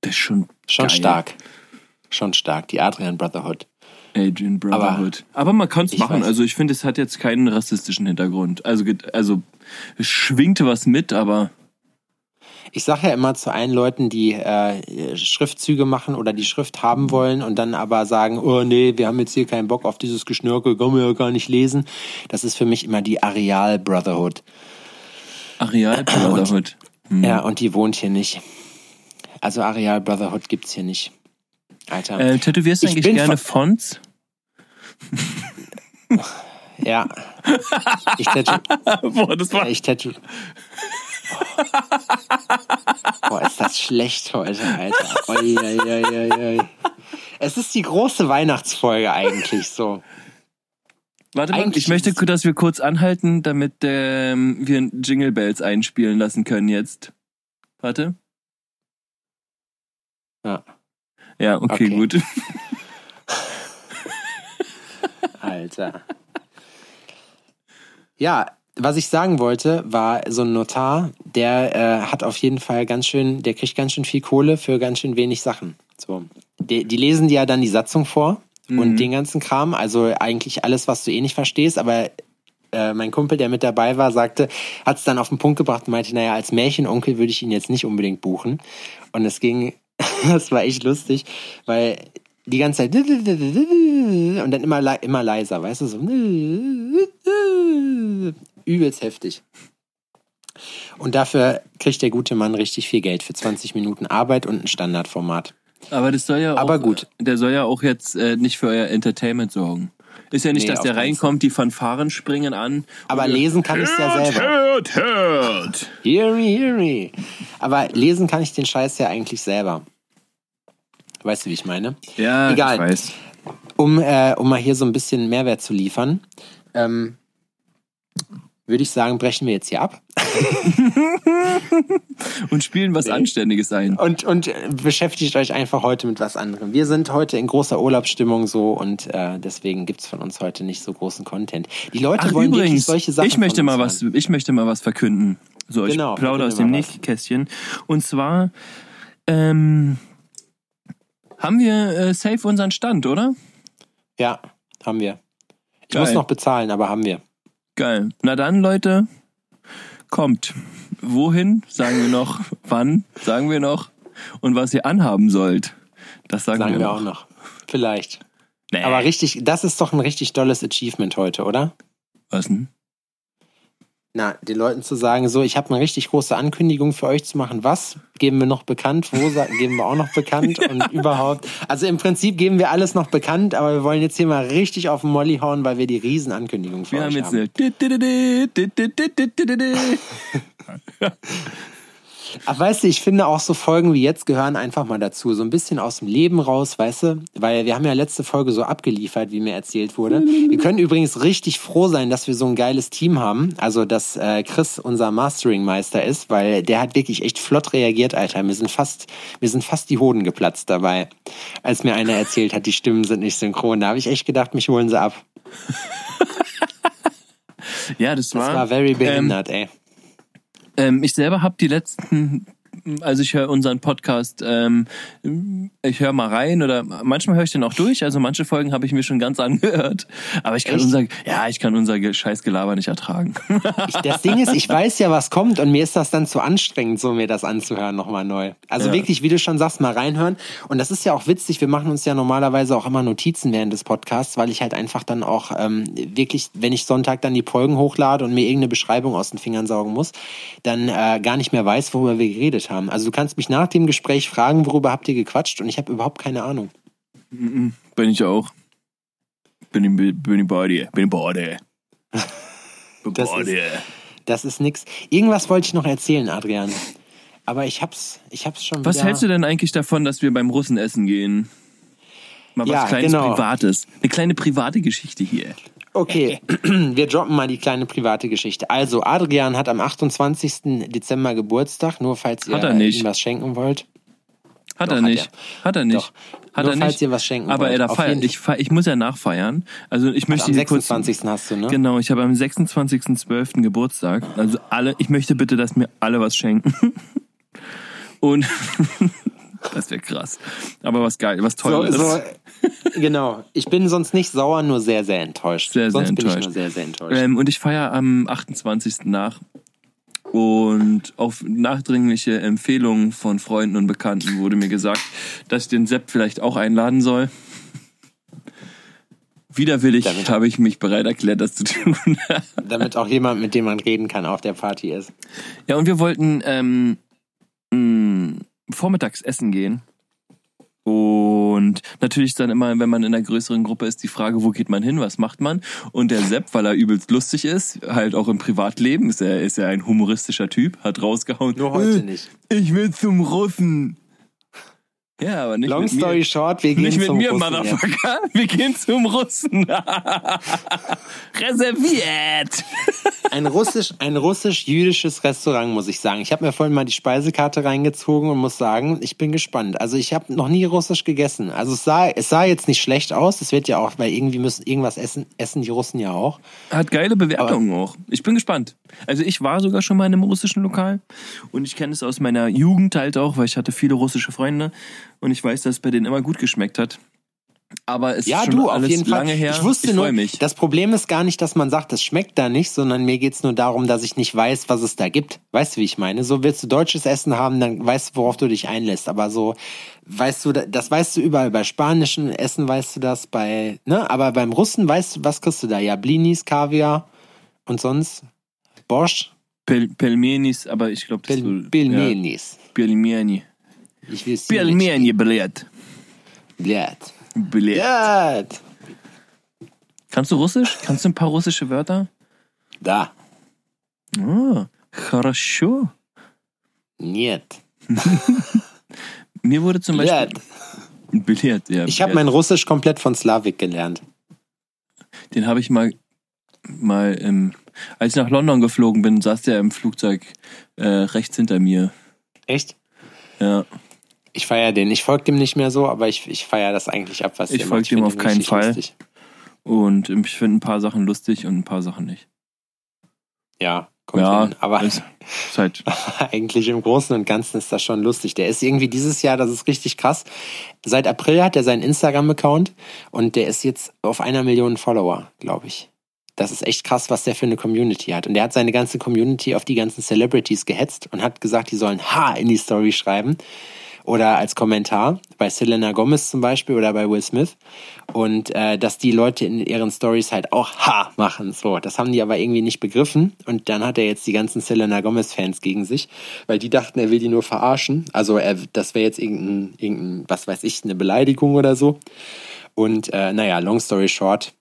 das ist schon, Schon geil. stark. Schon stark. Die Adrian Brotherhood. Adrian Brotherhood. Aber, man kann es machen. weiß. Also ich finde, es hat jetzt keinen rassistischen Hintergrund. Also, also es schwingte was mit, aber Ich sage ja immer zu allen Leuten, die äh, Schriftzüge machen oder die Schrift haben wollen und dann aber sagen, oh nee, wir haben jetzt hier keinen Bock auf dieses Geschnörkel, können wir ja gar nicht lesen. Das ist für mich immer die Areal Brotherhood. Areal Brotherhood. Ja, und die wohnt hier nicht. Also Areal Brotherhood gibt's hier nicht. Alter. Äh, tätowierst du Ich eigentlich gerne Fonts? Ja. Ich tätow Boah, das war ich tätow Boah, ist das schlecht heute, Alter. Oi, oi, oi, oi. Es ist die große Weihnachtsfolge eigentlich so. Warte mal, Eigentlich ich möchte, dass wir kurz anhalten, damit ähm, wir Jingle Bells einspielen lassen können jetzt. Warte. Ja. Ja, okay, Okay. gut. Alter. Ja, was ich sagen wollte, war so ein Notar, der äh, hat auf jeden Fall ganz schön, der kriegt ganz schön viel Kohle für ganz schön wenig Sachen. So. Die, die lesen dir ja dann die Satzung vor und den ganzen Kram, also eigentlich alles, was du eh nicht verstehst, aber äh, mein Kumpel, der mit dabei war, sagte, hat es dann auf den Punkt gebracht und meinte, naja, als Märchenonkel würde ich ihn jetzt nicht unbedingt buchen. Und es ging, das war echt lustig, weil die ganze Zeit und dann immer, immer leiser, weißt du, so übelst heftig. Und dafür kriegt der gute Mann richtig viel Geld für 20 Minuten Arbeit und ein Standardformat. Aber das soll ja auch, Aber gut. Der soll ja auch jetzt äh, nicht für euer Entertainment sorgen. Ist ja nicht, Nee, dass der reinkommt, die Fanfaren springen an. Aber lesen kann ich ja selber. Hört, hört. Hear me, hear me. Aber lesen kann ich den Scheiß ja eigentlich selber. Weißt du, wie ich meine? Ja, Egal. ich weiß. Um, äh, um mal hier so ein bisschen Mehrwert zu liefern, ähm, würde ich sagen, brechen wir jetzt hier ab Und spielen was Anständiges ein. und, und äh, beschäftigt euch einfach heute mit was anderem. Wir sind heute in großer Urlaubsstimmung so und äh, deswegen gibt's von uns heute nicht so großen Content. Die Leute Ach, wollen wirklich übrigens, solche Sachen. ich möchte mal was, ich möchte mal was verkünden. So, ich Genau, plaudere aus dem. Nähkästchen. Und zwar ähm, haben wir äh, safe unseren Stand, oder? Ja, haben wir. Ich Geil. muss noch bezahlen, aber haben wir. Geil. Na dann, Leute, kommt. Wohin? Sagen wir noch. Wann? Sagen wir noch. Und was ihr anhaben sollt. Das sagen, Sagen wir, wir noch. auch noch. Vielleicht. Nee. Aber richtig, das ist doch ein richtig dolles Achievement heute, oder? Was denn? Na, den Leuten zu sagen, so, ich habe eine richtig große Ankündigung für euch zu machen. Was geben wir noch bekannt? Wo geben wir auch noch bekannt? Und überhaupt. Also im Prinzip geben wir alles noch bekannt, aber wir wollen jetzt hier mal richtig auf den Molly hauen, weil wir die Riesenankündigung für Wir euch haben jetzt haben. eine. Aber weißt du, ich finde auch so Folgen wie jetzt gehören einfach mal dazu. So ein bisschen aus dem Leben raus, weißt du? Weil wir haben ja letzte Folge so abgeliefert, wie mir erzählt wurde. Wir können übrigens richtig froh sein, dass wir so ein geiles Team haben. Also, dass äh, Chris unser Mastering-Meister ist, weil der hat wirklich echt flott reagiert, Alter. Mir sind fast, mir sind fast die Hoden geplatzt dabei. Als mir einer erzählt hat, die Stimmen sind nicht synchron. Da habe ich echt gedacht, mich holen sie ab. Ja, das Das war. war very ähm, behindert, ey. Ähm, ich selber habe die letzten, also ich höre unseren Podcast, ähm, ich höre mal rein oder manchmal höre ich den auch durch. Also manche Folgen habe ich mir schon ganz angehört. Aber ich kann Echt? unser, ja, ich kann unser Ge- Scheißgelaber nicht ertragen. Ich, das Ding ist, ich weiß ja, was kommt und mir ist das dann zu anstrengend, so mir das anzuhören nochmal neu. Also Ja. wirklich, wie du schon sagst, mal reinhören. Und das ist ja auch witzig, wir machen uns ja normalerweise auch immer Notizen während des Podcasts, weil ich halt einfach dann auch ähm, wirklich, wenn ich Sonntag dann die Folgen hochlade und mir irgendeine Beschreibung aus den Fingern saugen muss, dann äh, gar nicht mehr weiß, worüber wir geredet haben. Also du kannst mich nach dem Gespräch fragen, worüber habt ihr gequatscht und ich habe überhaupt keine Ahnung. Bin ich auch. Bin ich, bin ich bei dir. Bin ich bei dir. Bin Das bei ist- dir. Das ist nix. Irgendwas wollte ich noch erzählen, Adrian. Aber ich hab's, ich hab's schon Was wieder... hältst du denn eigentlich davon, dass wir beim Russen essen gehen? Mal was Ja, kleines genau. Privates. Eine kleine private Geschichte hier. Okay, wir droppen mal die kleine private Geschichte. Also, Adrian hat am 28. Dezember Geburtstag, nur falls ihr er nicht. ihm was schenken wollt. Hat Doch, er hat nicht. Hat er nicht. Doch. Hat Nur er falls nicht. ihr was schenken Aber wollt. er darf feiern. Ich, ich muss ja nachfeiern. Also ich möchte Am hier kurz. 26. hast du, ne? Genau, ich habe am 26.12. Geburtstag. Also alle, ich möchte bitte, dass mir alle was schenken. Und das wäre krass. Aber was geil, was So, toll ist. so, genau. Ich bin sonst nicht sauer, nur sehr, sehr enttäuscht. Sehr, sehr sonst bin ich enttäuscht. nur sehr, sehr enttäuscht. Ähm, und ich feiere am 28. nach. Und auf nachdringliche Empfehlung von Freunden und Bekannten wurde mir gesagt, dass ich den Sepp vielleicht auch einladen soll. Widerwillig Damit- habe ich mich bereit erklärt, das zu tun. Damit auch jemand, mit dem man reden kann, auf der Party ist. ja, und wir wollten ähm, mh, vormittags essen gehen. Und natürlich dann immer, wenn man in einer größeren Gruppe ist, die Frage, wo geht man hin, was macht man? Und der Sepp, weil er übelst lustig ist, halt auch im Privatleben, ist er, ist er ein humoristischer Typ, hat rausgehauen. Nur heute "Äh, nicht. Ich will zum Russen. Ja, aber nicht Long mit story mir. short, wir gehen Nicht mit zum mir, Russen jetzt. Motherfucker. Wir gehen zum Russen. Reserviert. Ein russisch, ein russisch-jüdisches Restaurant, muss ich sagen. Ich habe mir vorhin mal die Speisekarte reingezogen und muss sagen, ich bin gespannt. Also ich habe noch nie russisch gegessen. Also es sah, es sah jetzt nicht schlecht aus. Es wird ja auch, weil irgendwie müssen irgendwas essen, essen die Russen ja auch. Hat geile Bewertungen auch. Ich bin gespannt. Also ich war sogar schon mal in einem russischen Lokal und ich kenne es aus meiner Jugend halt auch, weil ich hatte viele russische Freunde und ich weiß, dass es bei denen immer gut geschmeckt hat. Aber es Ja, ist schon du, auf alles jeden Fall. lange her. Ich wusste ich nur, mich. das Problem ist gar nicht, dass man sagt, das schmeckt da nicht, sondern mir geht's nur darum, dass ich nicht weiß, was es da gibt. Weißt du, wie ich meine? So willst du deutsches Essen haben, dann weißt du, worauf du dich einlässt. Aber so, weißt du, das weißt du überall. Bei spanischen Essen weißt du das, bei, ne? Aber beim Russen weißt du, was kriegst du da? Ja, Blinis, Kaviar und sonst Bosch. Pel Pelmenis, aber ich glaube, das ist Pel Pelmenis. Ja, Pelmeni. Ich will Pelmeni, Bled. Blöd. Bled. Blöd. Kannst du Russisch? Kannst du ein paar russische Wörter? Da. Oh, хорошо. Нет. Mir wurde zum Beispiel... Blöd. Billard, ja. Ich habe Billard. mein Russisch komplett von Slavik gelernt. Den habe ich mal, mal im, als ich nach London geflogen bin, saß der im Flugzeug äh, rechts hinter mir. Echt? Ja, Ich feiere den. Ich folge dem nicht mehr so, aber ich, ich feiere das eigentlich ab, was Ich der folg macht. dem auf keinen Fall. Lustig. und ich finde ein paar Sachen lustig und ein paar Sachen nicht. Ja, kommt ja, hin. Aber ist, ist halt, eigentlich im Großen und Ganzen ist das schon lustig. Der ist irgendwie dieses Jahr, das ist richtig krass. Seit April hat er seinen Instagram-Account und der ist jetzt auf einer Million Follower, glaube ich. Das ist echt krass, was der für eine Community hat. Und der hat seine ganze Community auf die ganzen Celebrities gehetzt und hat gesagt, die sollen Ha in die Story schreiben. Oder als Kommentar bei Selena Gomez zum Beispiel oder bei Will Smith. Und äh, dass die Leute in ihren Stories halt auch Ha machen. So, das haben die aber irgendwie nicht begriffen. Und dann hat er jetzt die ganzen Selena Gomez-Fans gegen sich, weil die dachten, er will die nur verarschen. Also er, das wäre jetzt irgendein, irgendein, was weiß ich, eine Beleidigung oder so. Und äh, naja, long story short,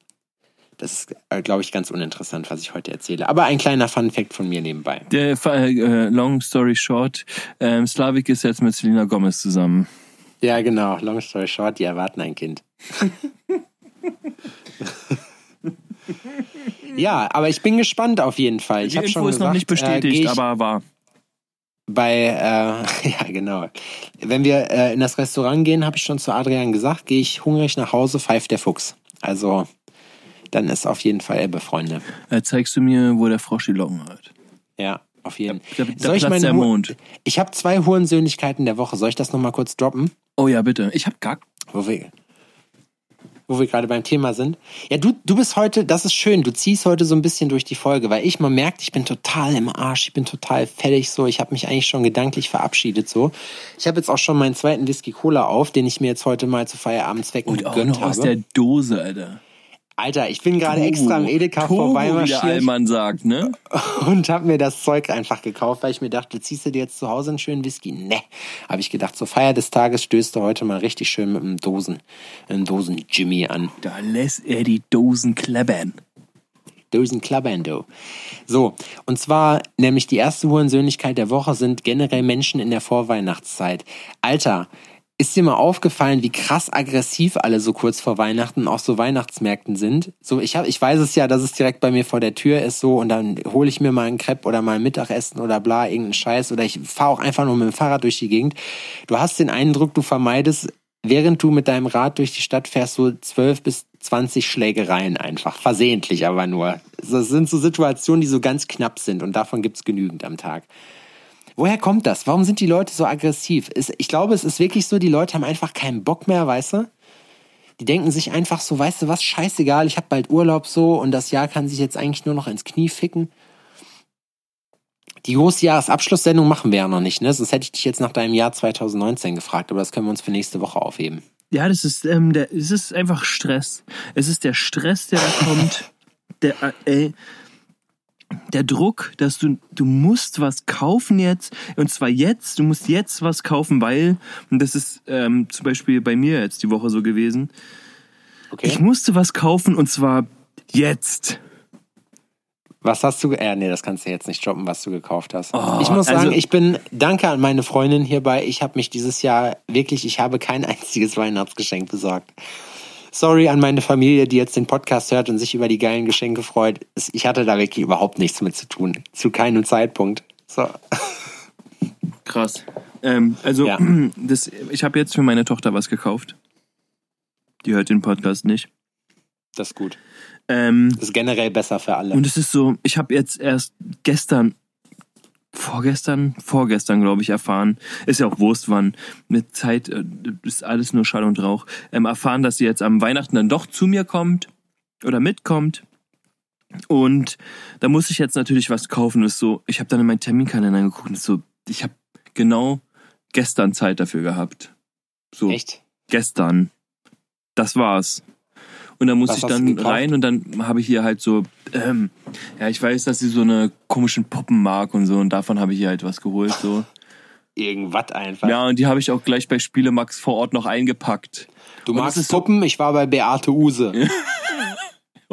das ist, äh, glaube ich, ganz uninteressant, was ich heute erzähle. Aber ein kleiner Fun-Fact von mir nebenbei. der, äh, long story short, ähm, Slavik ist jetzt mit Selena Gomez zusammen. Ja, genau, long story short, die erwarten ein Kind. ja, aber ich bin gespannt auf jeden Fall. Ich Die habe Info schon ist gesagt, noch nicht äh, bestätigt, ich aber war. bei, äh, ja genau. Wenn wir äh, in das Restaurant gehen, habe ich schon zu Adrian gesagt, gehe ich hungrig nach Hause, pfeift der Fuchs. Also, dann ist auf jeden Fall Ebbe, Freunde. Äh, zeigst du mir, wo der Frosch die Locken hat? Ja, auf jeden Da, da Soll ich meine der Mond. Ich habe zwei Hurensöhnlichkeiten der Woche. Soll ich das nochmal kurz droppen? Oh ja, bitte. Ich hab gar. Wo wir, wo wir gerade beim Thema sind. Ja, du, du bist heute, das ist schön, du ziehst heute so ein bisschen durch die Folge, weil ich, man merkt, ich bin total im Arsch, ich bin total fertig so, ich habe mich eigentlich schon gedanklich verabschiedet so. Ich habe jetzt auch schon meinen zweiten Whisky Cola auf, den ich mir jetzt heute mal zu Feierabendzwecken Und auch gegönnt noch aus habe. der Dose, Alter. Alter, ich bin gerade extra am Edeka Turbo, wie der Allmann sagt, ne? und habe mir das Zeug einfach gekauft, weil ich mir dachte, ziehst du dir jetzt zu Hause einen schönen Whisky? Ne. Habe ich gedacht, zur Feier des Tages stößt du heute mal richtig schön mit einem Dosen, einem Dosen Jimmy an. Da lässt er die Dosen klebbern. Dosen Clubando. So, und zwar nämlich die erste Hurensöhnlichkeit der Woche sind generell Menschen in der Vorweihnachtszeit. Alter, ist dir mal aufgefallen, wie krass aggressiv alle so kurz vor Weihnachten auf so Weihnachtsmärkten sind? So, ich hab, ich weiß es ja, dass es direkt bei mir vor der Tür ist so und dann hole ich mir mal einen Crepe oder mal ein Mittagessen oder bla, irgendeinen Scheiß oder ich fahre auch einfach nur mit dem Fahrrad durch die Gegend. Du hast den Eindruck, du vermeidest während du mit deinem Rad durch die Stadt fährst, so 12 bis 20 Schlägereien einfach. Versehentlich aber nur. Das sind so Situationen, die so ganz knapp sind und davon gibt's genügend am Tag. Woher kommt das? Warum sind die Leute so aggressiv? Ich glaube, es ist wirklich so, die Leute haben einfach keinen Bock mehr, weißt du? Die denken sich einfach so, weißt du was, scheißegal, ich habe bald Urlaub so und das Jahr kann sich jetzt eigentlich nur noch ins Knie ficken. Die große Jahresabschlusssendung machen wir ja noch nicht, ne? Sonst hätte ich dich jetzt nach deinem Jahr 2019 gefragt, aber das können wir uns für nächste Woche aufheben. Ja, das ist, ähm, der, es ist einfach Stress. Es ist der Stress, der da kommt. Der, äh, ey, der Druck, dass du, du musst was kaufen jetzt. Und zwar jetzt. Du musst jetzt was kaufen, weil, und das ist ähm, zum Beispiel bei mir jetzt die Woche so gewesen. Okay. Ich musste was kaufen und zwar jetzt. Was hast du, äh, nee, das kannst du jetzt nicht droppen, was du gekauft hast. Oh, ich muss sagen, also- ich bin, danke an meine Freundin hierbei. Ich habe mich dieses Jahr wirklich, ich habe kein einziges Weihnachtsgeschenk besorgt. Sorry an meine Familie, die jetzt den Podcast hört und sich über die geilen Geschenke freut. Ich hatte da wirklich überhaupt nichts mit zu tun. Zu keinem Zeitpunkt. So. Krass. Ähm, also, Ja. das, ich habe jetzt für meine Tochter was gekauft. Die hört den Podcast nicht. Das ist gut. Ähm, Das ist generell besser für alle. Und es ist so, ich habe jetzt erst gestern, vorgestern, vorgestern, glaube ich, erfahren, ist ja auch Wurst wann, mit Zeit äh, ist alles nur Schall und Rauch, ähm, erfahren, dass sie jetzt am Weihnachten dann doch zu mir kommt oder mitkommt. Und da muss ich jetzt natürlich was kaufen. Ist so, ich habe dann in meinen Terminkalender geguckt und so, ich habe genau gestern Zeit dafür gehabt. So Echt? gestern. Das war's. Und da muss ich dann rein und dann habe ich hier halt so, ähm, ja, ich weiß, dass sie so eine komischen Puppen mag und so und davon habe ich hier halt was geholt, so. Irgendwas einfach. Ja, und die habe ich auch gleich bei Spielemax vor Ort noch eingepackt. du und magst ist so- Puppen, ich war bei Beate Use.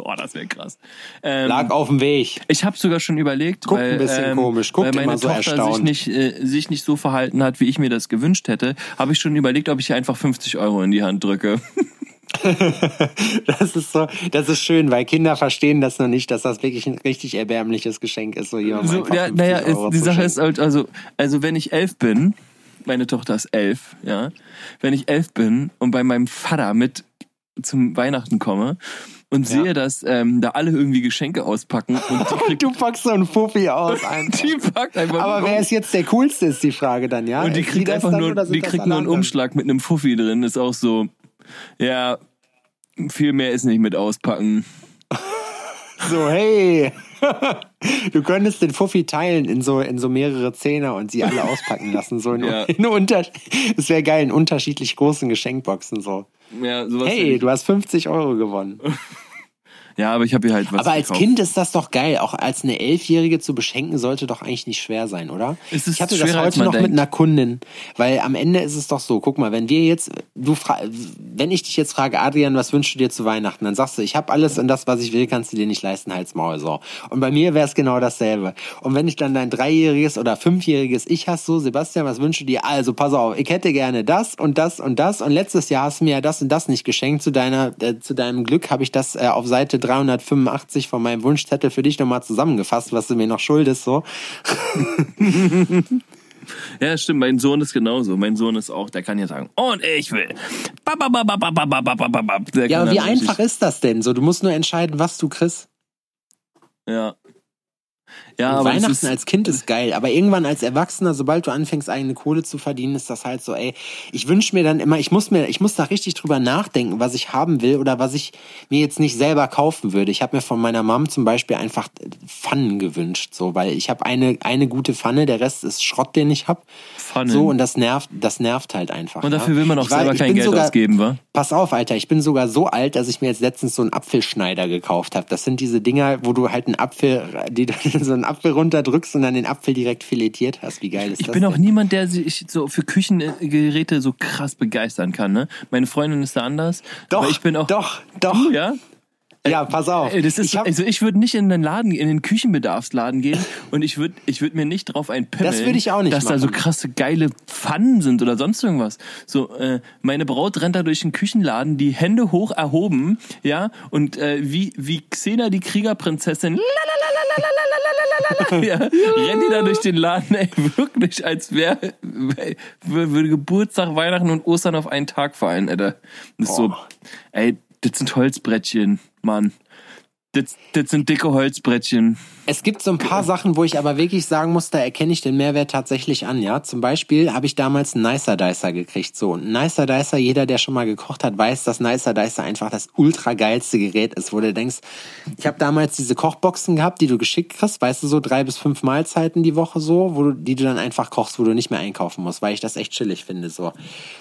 Oh, das wäre krass. Ähm, Lag auf dem Weg. Ich habe sogar schon überlegt, Guckt weil, ein bisschen ähm, komisch, guckt weil meine immer so Tochter sich nicht, äh, sich nicht so verhalten hat, wie ich mir das gewünscht hätte, habe ich schon überlegt, ob ich ihr einfach 50 Euro in die Hand drücke. Das ist so, das ist schön, weil Kinder verstehen das noch nicht, dass das wirklich ein richtig erbärmliches Geschenk ist, so So, ja, 50 naja, es, die Sache ist halt, also, also wenn ich elf bin, meine Tochter ist elf, ja, wenn ich elf bin und bei meinem Vater mit zum Weihnachten komme und Ja. sehe, dass ähm, da alle irgendwie Geschenke auspacken und Du packst so einen Fuffi aus einfach. die packt einfach Aber wer ist jetzt der coolste, ist die Frage dann, ja? Und die Ist kriegt einfach nur, die kriegt nur einen? Umschlag mit einem Fuffi drin. Ist auch so, ja, viel mehr ist nicht mit auspacken. So, hey. Du könntest den Fuffi teilen in so, in so mehrere Zehner und sie alle auspacken lassen. So in, Ja. in unter, es wäre geil, in unterschiedlich großen Geschenkboxen so. Ja. Hey, du hast 50 Euro gewonnen. Ja, aber ich habe hier halt was. Aber als gekauft. Kind ist das doch geil. Auch als eine Elfjährige zu beschenken, sollte doch eigentlich nicht schwer sein, oder? Es ist ich hatte das heute noch mit denkt. einer Kundin, weil am Ende ist es doch so, guck mal, wenn wir jetzt, du fra wenn ich dich jetzt frage, Adrian, was wünschst du dir zu Weihnachten, dann sagst du, ich habe alles und das, was ich will, kannst du dir nicht leisten, halt's Maul, so. Und bei mir wäre es genau dasselbe. Und wenn ich dann dein dreijähriges oder fünfjähriges Ich hast, so, Sebastian, was wünschst du dir? Also, pass auf, ich hätte gerne das und das und das und letztes Jahr hast du mir ja das und das nicht geschenkt. Zu deiner, äh, zu deinem Glück habe ich das äh, auf Seite 385 von meinem Wunschzettel für dich nochmal zusammengefasst, was du mir noch schuldest, so. Ja, stimmt. Mein Sohn ist genauso. Mein Sohn ist auch, der kann ja sagen, und ich will. Ja, aber wie einfach ist das denn? So, du musst nur entscheiden, was du kriegst. Ja. Ja, Weihnachten als Kind ist geil, aber irgendwann als Erwachsener, sobald du anfängst, eigene Kohle zu verdienen, ist das halt so, ey, ich wünsche mir dann immer, ich muss mir, ich muss da richtig drüber nachdenken, was ich haben will oder was ich mir jetzt nicht selber kaufen würde. Ich habe mir von meiner Mom zum Beispiel einfach Pfannen gewünscht, so, weil ich habe eine, eine gute Pfanne, der Rest ist Schrott, den ich habe. Pfannen. So, und das nervt, das nervt halt einfach. und dafür ja. will man auch Ich war- selber ich kein bin Geld sogar, ausgeben, wa? Pass auf, Alter, ich bin sogar so alt, dass ich mir jetzt letztens so einen Apfelschneider gekauft habe. Das sind diese Dinger, wo du halt einen Apfel, die, so einen Apfel runterdrückst und dann den Apfel direkt filetiert hast. Wie geil ist Ich das bin auch denn? niemand, der sich so für Küchengeräte so krass begeistern kann, ne? Meine Freundin ist da anders. Doch, aber ich bin auch. doch, doch. Ja? Ja, pass auf. Ey, Das ist, ich hab, also ich würde nicht in den Laden, in den Küchenbedarfsladen gehen und ich würde, ich würde mir nicht drauf einpimmeln, Das würd ich auch nicht dass da so machen. krasse geile Pfannen sind oder sonst irgendwas. So, äh, meine Braut rennt da durch den Küchenladen, die Hände hoch erhoben, ja, und äh, wie wie Xena die Kriegerprinzessin, ja, rennt die da durch den Laden, ey, wirklich, als wäre würde Geburtstag, Weihnachten und Ostern auf einen Tag fallen, Alter. Das ist so, ey, das sind Holzbrettchen, Mann. Das, das sind dicke Holzbrettchen. Es gibt so ein paar Sachen, wo ich aber wirklich sagen muss, da erkenne ich den Mehrwert tatsächlich an, ja. Zum Beispiel habe ich damals einen Nicer Dicer gekriegt, so. Ein Nicer Dicer, jeder, der schon mal gekocht hat, weiß, dass Nicer Dicer einfach das ultra geilste Gerät ist, wo du denkst, ich habe damals diese Kochboxen gehabt, die du geschickt kriegst, weißt du, so drei bis fünf Mahlzeiten die Woche so, wo du, die du dann einfach kochst, wo du nicht mehr einkaufen musst, weil ich das echt chillig finde, so.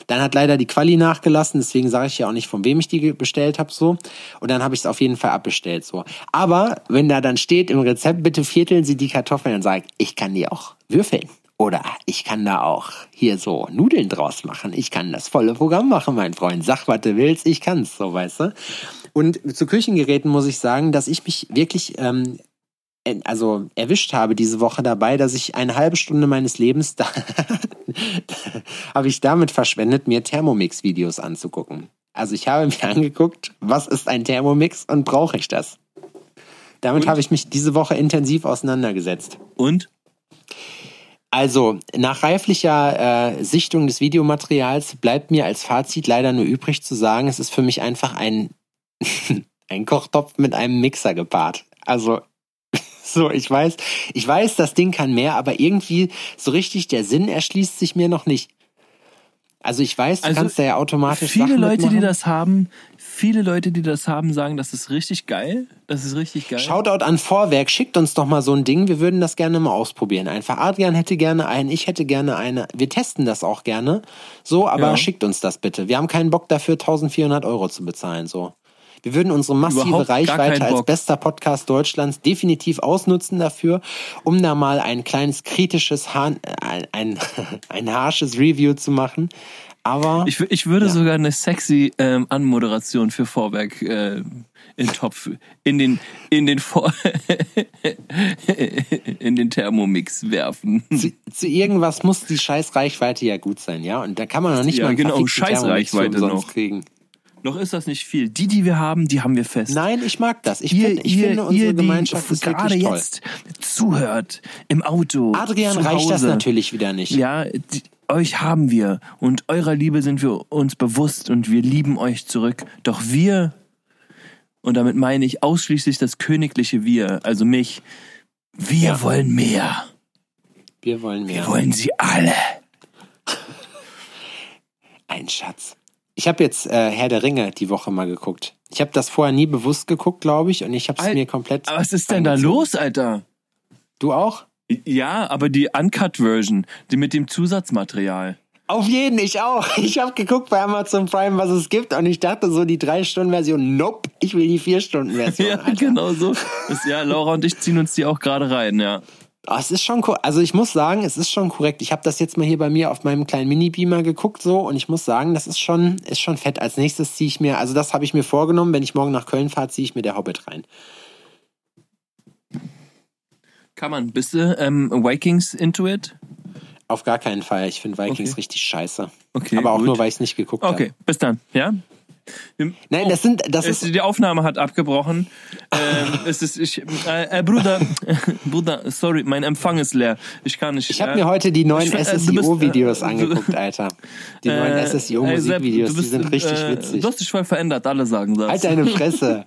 Dann hat leider die Quali nachgelassen, deswegen sage ich ja auch nicht, von wem ich die bestellt habe, so. Und dann habe ich es auf jeden Fall abbestellt, so. Aber wenn da dann steht im Rezept, bitte vierteln Sie die Kartoffeln, dann sage ich, ich kann die auch würfeln. Oder ich kann da auch hier so Nudeln draus machen. Ich kann das volle Programm machen, mein Freund. Sag, was du willst, ich kann's, so weißt du. Und zu Küchengeräten muss ich sagen, dass ich mich wirklich ähm, äh, also erwischt habe diese Woche dabei, dass ich eine halbe Stunde meines Lebens da habe ich damit verschwendet, mir Thermomix-Videos anzugucken. Also ich habe mir angeguckt, was ist ein Thermomix und brauche ich das? Damit habe ich mich diese Woche intensiv auseinandergesetzt. Und? Also, nach reiflicher äh, Sichtung des Videomaterials bleibt mir als Fazit leider nur übrig zu sagen, es ist für mich einfach ein, ein Kochtopf mit einem Mixer gepaart. Also, so, ich weiß, ich weiß, das Ding kann mehr, aber irgendwie so richtig der Sinn erschließt sich mir noch nicht. Also ich weiß, du Also, kannst da ja automatisch Viele Sachen Leute, die mitmachen. das haben, viele Leute, die das haben, sagen, das ist richtig geil. Das ist richtig geil. Shoutout an Vorwerk, schickt uns doch mal so ein Ding. Wir würden das gerne mal ausprobieren. Einfach Adrian hätte gerne einen, ich hätte gerne eine. Wir testen das auch gerne. So, aber Ja. schickt uns das bitte. Wir haben keinen Bock dafür, 1400 Euro zu bezahlen. So. Wir würden unsere massive Überhaupt Reichweite als bester Podcast Deutschlands definitiv ausnutzen dafür, um da mal ein kleines kritisches, Hahn, ein, ein, ein harsches Review zu machen. Aber Ich, ich würde sogar eine sexy ähm, Anmoderation für Vorwerk äh, in Topf in den in den Vor in den Thermomix werfen. zu, zu irgendwas muss die scheiß Reichweite ja gut sein, ja? Und da kann man noch nicht Ja, mal genau, verfickten scheiß Thermomix für Reichweite umsonst noch. kriegen. Noch ist das nicht viel. Die, die wir haben, die haben wir fest. Nein, ich mag das. Ich, ihr, finde, ich ihr, finde, unsere ihr, Gemeinschaft ist gerade toll. jetzt zuhört im Auto. Adrian reicht das natürlich wieder nicht. Ja, die, euch haben wir und eurer Liebe sind wir uns bewusst und wir lieben euch zurück. Doch wir, und damit meine ich ausschließlich das königliche Wir, also mich, wir Ja. wollen mehr. Wir wollen mehr. Wir wollen sie alle. Ein Schatz. Ich habe jetzt äh, Herr der Ringe die Woche mal geguckt. Ich habe das vorher nie bewusst geguckt, glaube ich, und ich habe es mir komplett. Was ist denn da los, Alter? Du auch? Ja, aber die Uncut-Version, die mit dem Zusatzmaterial. Auf jeden, ich auch. Ich habe geguckt bei Amazon Prime, was es gibt, und ich dachte so die drei Stunden Version. Nope, ich will die vier Stunden Version. Ja, Alter. genau so. Ist, ja, Laura und ich ziehen uns die auch gerade rein, ja. Oh, es ist schon, also ich muss sagen, es ist schon korrekt. Ich habe das jetzt mal hier bei mir auf meinem kleinen Mini-Beamer geguckt so und ich muss sagen, das ist schon, ist schon fett. Als nächstes ziehe ich mir, also das habe ich mir vorgenommen, wenn ich morgen nach Köln fahre, ziehe ich mir der Hobbit rein. Kann man. Bist du ähm, Vikings into it? Auf gar keinen Fall. Ich finde Vikings Okay. richtig scheiße. Okay, Aber auch gut. nur, weil ich es nicht geguckt habe. Okay, bis dann, ja? Nein, das sind, das ist, die Aufnahme hat abgebrochen. ähm, es ist, ich, äh, äh, Bruder, Bruder, sorry, mein Empfang ist leer. Ich kann nicht. ich habe äh, mir heute die neuen äh, du bist, SSIO-Videos äh, angeguckt, Alter. Die neuen äh, ey, Sepp, SSIO-Musikvideos, du die sind richtig witzig. Du hast dich voll verändert, alle sagen das. Halt deine Fresse.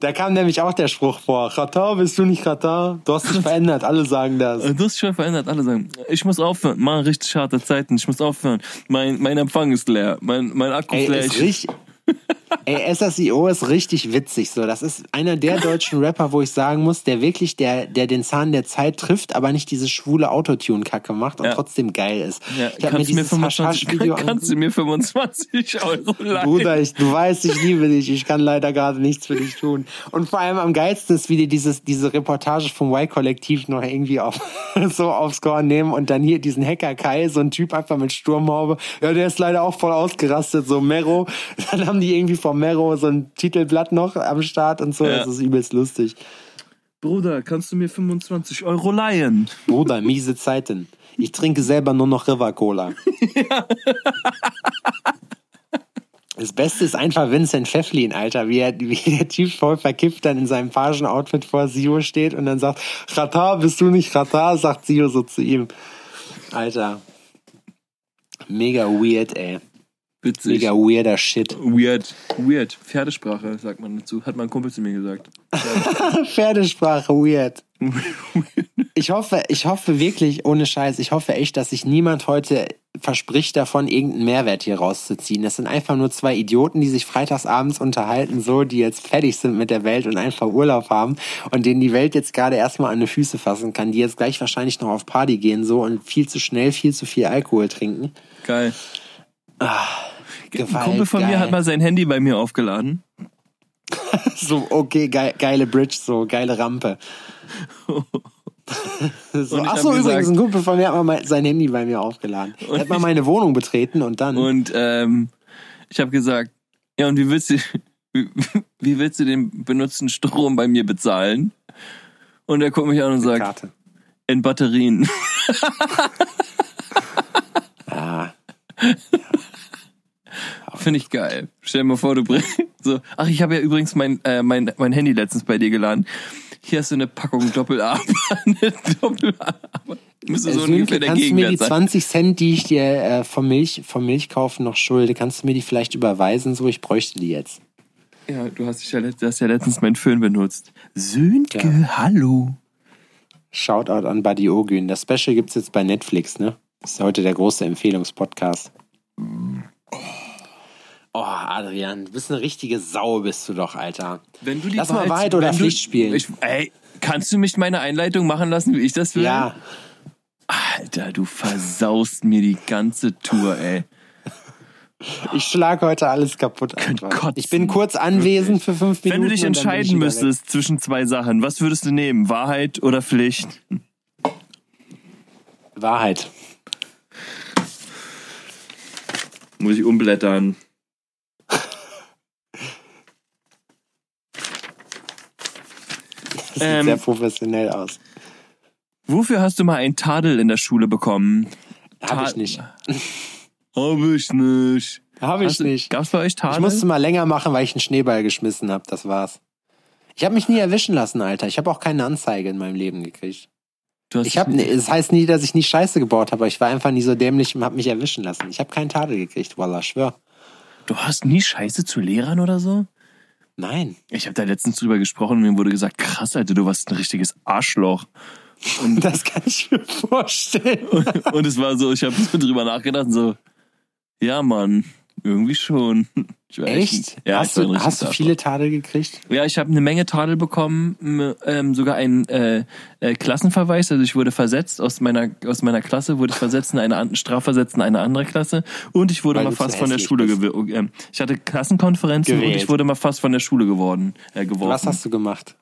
Da kam nämlich auch der Spruch vor. Katar, bist du nicht Katar? Du hast dich verändert, alle sagen das. Du hast dich voll verändert, alle sagen, ich muss aufhören, machen richtig harte Zeiten, ich muss aufhören. Mein, mein Empfang ist leer, mein, mein Akku ist leer. ist Ich- richtig, ey, SSIO ist richtig witzig. So, das ist einer der deutschen Rapper, wo ich sagen muss, der wirklich, der, der den Zahn der Zeit trifft, aber nicht diese schwule Autotune-Kacke macht und Ja. trotzdem geil ist. Ja, ich habe mir kannst, du mir dieses 25, Haschasch-Video kann, kannst du mir 25 Euro leihen? Bruder, ich, du weißt, ich liebe dich. Ich kann leider gerade nichts für dich tun. Und vor allem am geilsten ist, wie die dieses, diese Reportage vom Y-Kollektiv noch irgendwie auf, so aufs Korn nehmen und dann hier diesen Hacker Kai, so ein Typ einfach mit Sturmhaube. Ja, der ist leider auch voll ausgerastet, so Mero. Dann haben die irgendwie vom Mero so ein Titelblatt noch am Start und so. Ja. Das ist übelst lustig. Bruder, kannst du mir 25 Euro leihen? Bruder, miese Zeiten. Ich trinke selber nur noch River Cola. Das Beste ist einfach Vincent Pfefflin, Alter, wie, er, wie der Typ voll verkippt dann in seinem Pagen-Outfit vor Sio steht und dann sagt, Katar, bist du nicht Katar? Sagt Sio so zu ihm. Alter. Mega weird, ey. Witzig. Mega weirder Shit. Weird. Weird. Pferdesprache, sagt man dazu. Hat mein Kumpel zu mir gesagt. Pferdesprache, weird. Ich hoffe, ich hoffe wirklich, ohne Scheiß, ich hoffe echt, dass sich niemand heute verspricht davon, irgendeinen Mehrwert hier rauszuziehen. Das sind einfach nur zwei Idioten, die sich freitagsabends unterhalten, so, die jetzt fertig sind mit der Welt und einfach Urlaub haben und denen die Welt jetzt gerade erstmal an die Füße fassen kann, die jetzt gleich wahrscheinlich noch auf Party gehen, so, und viel zu schnell, viel zu viel Alkohol trinken. Geil. Gewalt, Ein Kumpel von geil. mir hat mal sein Handy bei mir aufgeladen. So, okay, geil, geile Bridge, so, geile Rampe. so, Und ich ach hab so, gesagt- übrigens, ein Kumpel von mir hat mal sein Handy bei mir aufgeladen. Er hat mal meine Wohnung betreten und dann. Und ähm, ich habe gesagt, ja, und wie willst du, wie, wie willst du den benutzten Strom bei mir bezahlen? Und er guckt mich an und sagt, Karte. in Batterien. Ja. Finde ich geil. Stell dir mal vor, du bringst so. Ach, ich habe ja übrigens mein, äh, mein, mein Handy letztens bei dir geladen. Hier hast du eine Packung Doppel-A. eine Doppel-A. Müsste so Sönke, ungefähr der kannst du mir die Gegenwert sein. 20 Cent, die ich dir äh, vom, Milch, vom Milchkaufen noch schulde, kannst du mir die vielleicht überweisen? So, ich bräuchte die jetzt. Ja, du hast, dich ja, du hast ja letztens meinen Föhn benutzt. Sönke, hallo. Shoutout an Buddy Ogün. Das Special gibt's jetzt bei Netflix, ne? Das ist heute der große Empfehlungspodcast. Oh, Adrian, du bist eine richtige Sau, bist du doch, Alter. Wenn du die Lass mal Wahrheit oder Pflicht spielen. Ich, ey, kannst du mich meine Einleitung machen lassen, wie ich das will? Ja, Alter, du versaust mir die ganze Tour, ey. Ich schlage heute alles kaputt. Ich bin kurz anwesend für fünf Minuten. Wenn du dich entscheiden müsstest zwischen zwei Sachen, was würdest du nehmen? Wahrheit oder Pflicht? Wahrheit. Muss ich umblättern. Das sieht Ähm, sehr professionell aus. Wofür hast du mal einen Tadel in der Schule bekommen? Hab ich nicht. Hab ich nicht. Hab ich Hast du- nicht. Gab's bei euch Ich Tadel? musste mal länger machen, weil ich einen Schneeball geschmissen habe. Das war's. Ich habe mich nie erwischen lassen, Alter. Ich habe auch keine Anzeige in meinem Leben gekriegt. Ich habe, dich- es heißt nie, dass ich nie Scheiße gebaut habe, aber ich war einfach nie so dämlich und habe mich erwischen lassen. Ich habe keinen Tadel gekriegt, Wallah, schwör. Du hast nie Scheiße zu Lehrern oder so? Nein. Ich habe da letztens drüber gesprochen und mir wurde gesagt, krass, Alter, du warst ein richtiges Arschloch. Und, Das kann ich mir vorstellen. und es war so, ich habe drüber nachgedacht und so, ja, Mann, irgendwie schon. Echt? Ja, hast du, hast du viele Tadel gekriegt? Ja, ich habe eine Menge Tadel bekommen, ähm, sogar einen äh, äh, Klassenverweis. Also ich wurde versetzt aus meiner aus meiner Klasse, wurde ich versetzt in eine strafversetzt in eine andere Klasse und ich wurde Weil mal fast von der Schule bist. gew- ähm, Ich hatte Klassenkonferenzen und Gewählt. ich wurde mal fast von der Schule geworden äh, geworfen. Was hast du gemacht?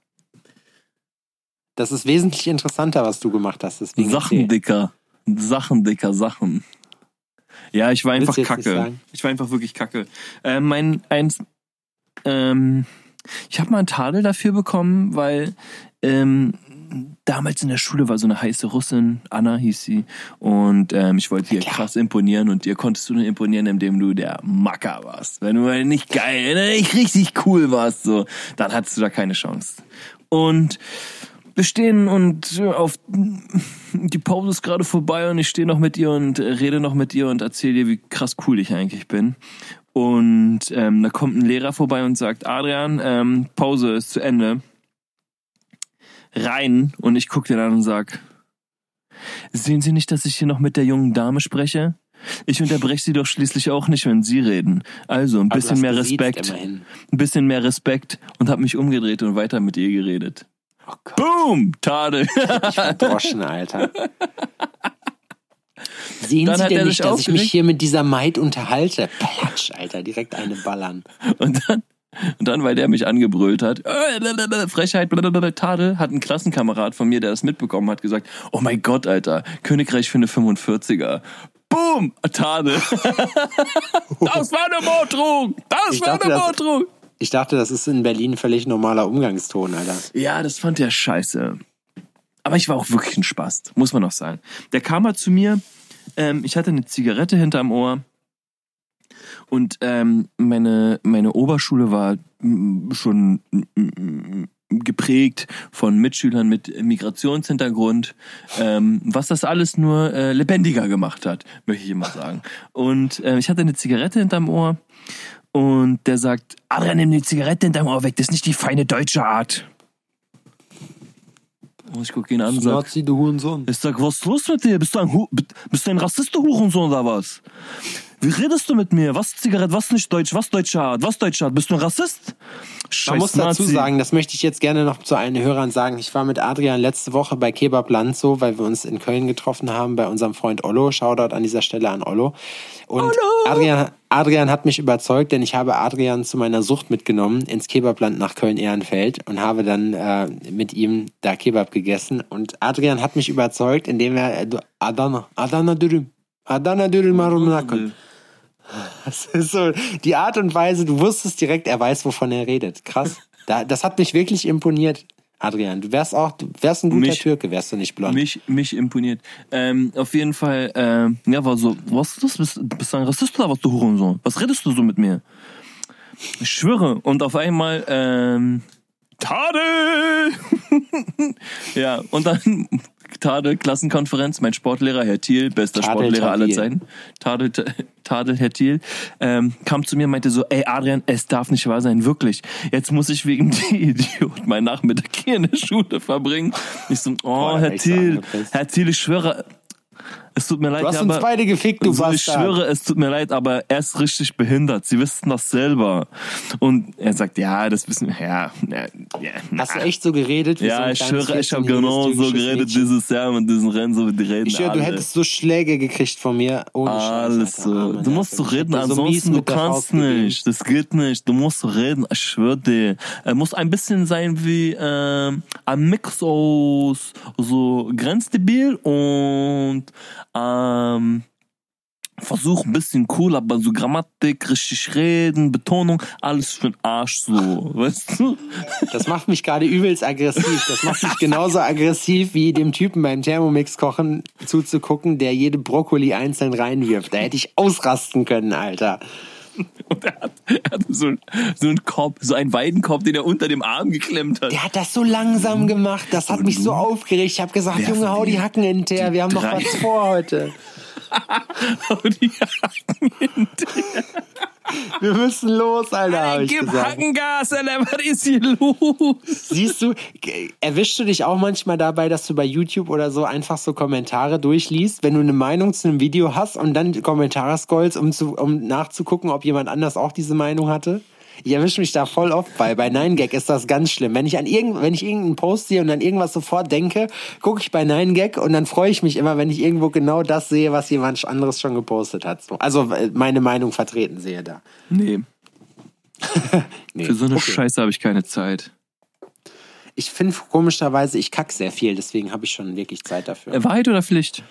Das ist wesentlich interessanter, was du gemacht hast. Sachen dicker, Sachen dicker, Sachen. Ja, ich war einfach kacke. Ich war einfach wirklich kacke. Äh, mein eins, ähm, ich habe mal einen Tadel dafür bekommen, weil ähm, damals in der Schule war so eine heiße Russin, Anna hieß sie, und ähm, ich wollte ihr klar. krass imponieren und ihr konntest du nur imponieren, indem du der Macker warst. Wenn du mal nicht geil, wenn du nicht richtig cool warst, so, dann hattest du da keine Chance. Und wir stehen und äh, auf die Pause ist gerade vorbei und ich stehe noch mit ihr und äh, rede noch mit ihr und erzähle ihr, wie krass cool ich eigentlich bin. Und ähm, da kommt ein Lehrer vorbei und sagt, Adrian, ähm, Pause ist zu Ende. Rein und ich gucke den an und sag, sehen Sie nicht, dass ich hier noch mit der jungen Dame spreche? Ich unterbreche Sie doch schließlich auch nicht, wenn Sie reden. Also ein bisschen mehr Respekt, ein bisschen mehr Respekt und habe mich umgedreht und weiter mit ihr geredet. Oh Boom, Tadel. ich verdroschen, Alter. Sehen Dann Sie denn nicht, dass ich mich hier mit dieser Maid unterhalte? Platsch, Alter, direkt eine ballern. Und dann, und dann, weil der mich angebrüllt hat, äh, Frechheit, Tadel, hat ein Klassenkamerad von mir, der das mitbekommen hat, gesagt, oh mein Gott, Alter, Königreich für eine 45er. Boom, Tadel. das war eine Morddrohung. Das Ich war dachte, eine Morddrohung. Ich dachte, das ist in Berlin völlig normaler Umgangston, Alter. Ja, das fand der scheiße. Aber ich war auch wirklich ein Spaß, muss man noch sagen. Der kam mal zu mir, ähm, ich hatte eine Zigarette hinterm Ohr und ähm, meine, meine Oberschule war mm, schon mm, geprägt von Mitschülern mit Migrationshintergrund, ähm, was das alles nur äh, lebendiger gemacht hat, möchte ich immer sagen. Und äh, ich hatte eine Zigarette hinterm Ohr und der sagt, Adrian, nimm die Zigarette hinterm Ohr weg, das ist nicht die feine deutsche Art. Und ich gucke ihn an und sag, Nazi, du Hurensohn. ich sag, was ist los mit dir? Bist du ein, Hu bist du ein Rassist, du Hurensohn oder was? Wie redest du mit mir? Was Zigarette, was nicht Deutsch, was deutsche Art, was deutsche Art? Bist du ein Rassist? Scheiß Man muss dazu Nazi. sagen, das möchte ich jetzt gerne noch zu allen Hörern sagen. Ich war mit Adrian letzte Woche bei Kebab Lanzo, weil wir uns in Köln getroffen haben bei unserem Freund Ollo. Shoutout an dieser Stelle an Ollo. Und Adrian, Adrian hat mich überzeugt, denn ich habe Adrian zu meiner Sucht mitgenommen ins Kebabland nach Köln-Ehrenfeld und habe dann äh, mit ihm da Kebab gegessen. Und Adrian hat mich überzeugt, indem er äh, Adana, Adana Dürüm, Adana Dürüm Marum Nakon. Das ist so die Art und Weise, du wusstest direkt, er weiß, wovon er redet. Krass. Da, das hat mich wirklich imponiert, Adrian. Du wärst auch, du wärst ein guter Mich- Türke, wärst du nicht blond. Mich, mich imponiert. Ähm, auf jeden Fall, ähm, ja, war so, was ist das? Bist, bist du ein Rassist oder was, du Hurensohn? Was redest du so mit mir? Ich schwöre. Und auf einmal, ähm, Tadel! ja, und dann Tadel, Klassenkonferenz, mein Sportlehrer, Herr Thiel, bester Tadel Sportlehrer aller. Zeiten. Tadel, Tadel, Herr Thiel, ähm, kam zu mir und meinte so, ey Adrian, es darf nicht wahr sein, wirklich. Jetzt muss ich wegen die Idiot meinen Nachmittag hier in der Schule verbringen. Ich so, oh, Boah, Herr Thiel. Herr Thiel, ich schwöre, Es tut mir leid, Du hast uns aber beide gefickt, du so, ich Bastard. schwöre, es tut mir leid, aber er ist richtig behindert. Sie wissen das selber. Und er sagt, ja, das wissen wir. Ja, ja, ja. Hast du echt so geredet? So Ja, ein ich schwöre, ich habe 14-jähriges genau so geredet Mädchen? dieses Jahr mit diesen Rennen, so wie die reden Ich schwöre, du hättest so Schläge gekriegt von mir. Ohne Scheiß, Alles Alter. so. Du musst so reden, so ansonsten du kannst nicht. Das geht nicht. Du musst so reden. Ich schwöre dir. Er muss ein bisschen sein wie ähm, ein Mix aus so grenzdebil und ähm, Versuch ein bisschen cool, aber so Grammatik, richtig reden, Betonung, alles für den Arsch so, weißt du? Das macht mich gerade übelst aggressiv. Das macht mich genauso aggressiv wie dem Typen beim Thermomix kochen zuzugucken, der jede Brokkoli einzeln reinwirft. Da hätte ich ausrasten können, Alter. Und er hat, er hat so, so einen Korb, so einen Weidenkorb, den er unter dem Arm geklemmt hat. Der hat das so langsam gemacht. Das hat mich so aufgeregt. Ich habe gesagt, Junge, hau die? Hacken hinterher. Wir haben noch was vor heute. Und die Hacken hinterher. Wir müssen los, Alter, ich Gib gesagt. Hackengas, Alter, was ist hier los? Siehst du, erwischst du dich auch manchmal dabei, dass du bei YouTube oder so einfach so Kommentare durchliest, wenn du eine Meinung zu einem Video hast und dann Kommentare scrollst, um, zu, um nachzugucken, ob jemand anders auch diese Meinung hatte? Ich erwische mich da voll oft bei. Bei 9gag ist das ganz schlimm. Wenn ich an irgend, wenn ich irgendeinen Post sehe und an irgendwas sofort denke, gucke ich bei 9gag und dann freue ich mich immer, wenn ich irgendwo genau das sehe, was jemand anderes schon gepostet hat. So. Also äh, meine Meinung vertreten sehe da. Nee, Nee. für so eine Okay. Scheiße habe ich keine Zeit. Ich finde komischerweise, ich kack sehr viel, deswegen habe ich schon wirklich Zeit dafür. Wahrheit oder Pflicht?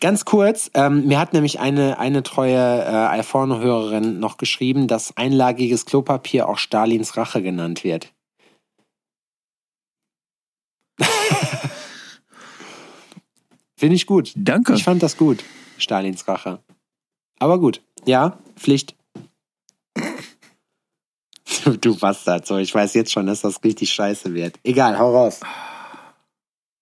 Ganz kurz, ähm, mir hat nämlich eine, eine treue äh, Alforno-Hörerin noch geschrieben, dass einlagiges Klopapier auch Stalins Rache genannt wird. Finde ich gut. Danke. Ich fand das gut, Stalins Rache. Aber gut, ja, Pflicht. Du, du Bastard, so, ich weiß jetzt schon, dass das richtig scheiße wird. Egal, hau raus.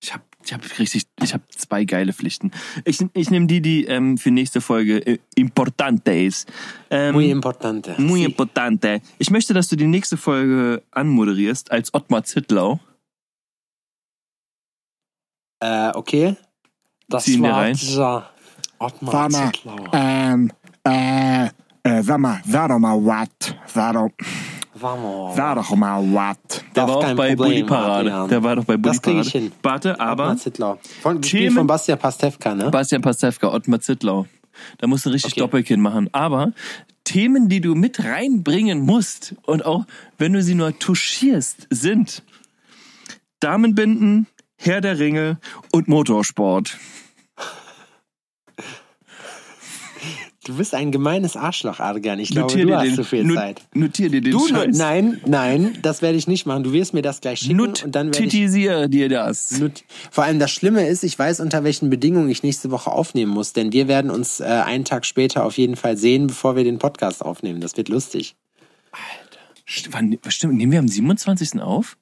Ich habe ich hab richtig, ich habe zwei geile Pflichten. Ich, ich nehme die, die ähm, für nächste Folge äh, importante ist. Ähm, Muy importante. muy importante. Ich möchte, dass du die nächste Folge anmoderierst als Ottmar Zittlau. Äh, okay. Das Ziehen wir war rein. dieser Ottmar Zittlau. ähm, äh, äh, sag mal, sag doch mal was. Sag doch, Vamos. sag doch mal was. Der Das war auch kein bei Problem, Bully Parade. Adrian. Der war doch bei Bully Parade. ich hin. Warte, aber Ottmar Zittlau. Von, Themen- von Bastian Pastewka, ne? Bastian Pastewka, Ottmar Zittlau. Da musst du richtig Okay. Doppelkinn machen. Aber Themen, die du mit reinbringen musst und auch wenn du sie nur touchierst, sind Damenbinden, Herr der Ringe und Motorsport. Du bist ein gemeines Arschloch, Adrian. Ich glaube, Notier du dir hast den, zu viel not- Zeit. Notier dir den Du, Scheiß. nein, nein, das werde ich nicht machen. Du wirst mir das gleich schicken und dann werde ich dir das. Not- Vor allem das Schlimme ist, ich weiß, unter welchen Bedingungen ich nächste Woche aufnehmen muss, denn wir werden uns äh, einen Tag später auf jeden Fall sehen, bevor wir den Podcast aufnehmen. Das wird lustig. St- wann- Stimmt, nehmen wir am 27. auf?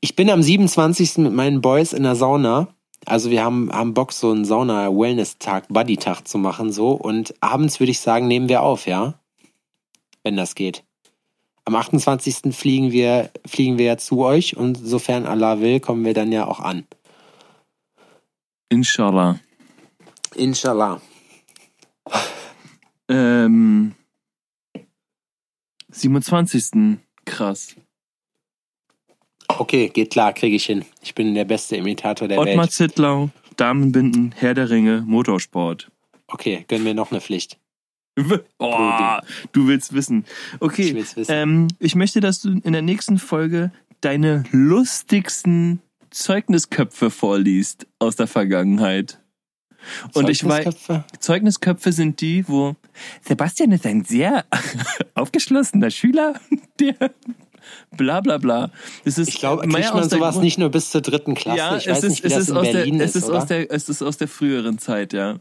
Ich bin am 27. mit meinen Boys in der Sauna. Also wir haben, haben Bock, so einen Sauna-Wellness-Tag, Buddy-Tag zu machen so. Und abends würde ich sagen, nehmen wir auf, ja? Wenn das geht. Am 28. fliegen wir, fliegen wir ja zu euch und sofern Allah will, kommen wir dann ja auch an. Inshallah. Inshallah. Ähm, 27. Krass. Okay, geht klar, kriege ich hin. Ich bin der beste Imitator der Ottmar Welt. Zittlau, Damenbinden, Herr der Ringe, Motorsport. Okay, gönnen wir noch eine Pflicht. Oh, du willst wissen. Okay, Ich will's wissen. Ähm, ich möchte, dass du in der nächsten Folge deine lustigsten Zeugnisköpfe vorliest aus der Vergangenheit. Und ich weiß, Zeugnisköpfe? Zeugnisköpfe sind die, wo Sebastian ist ein sehr aufgeschlossener Schüler, der bla bla bla. Das ist Ich glaube, kriegt man sowas Grund- nicht nur bis zur dritten Klasse. Ja, ich es weiß ist, nicht, wie es ist aus Berlin der, ist, es ist aus der, es ist aus der früheren Zeit, ja.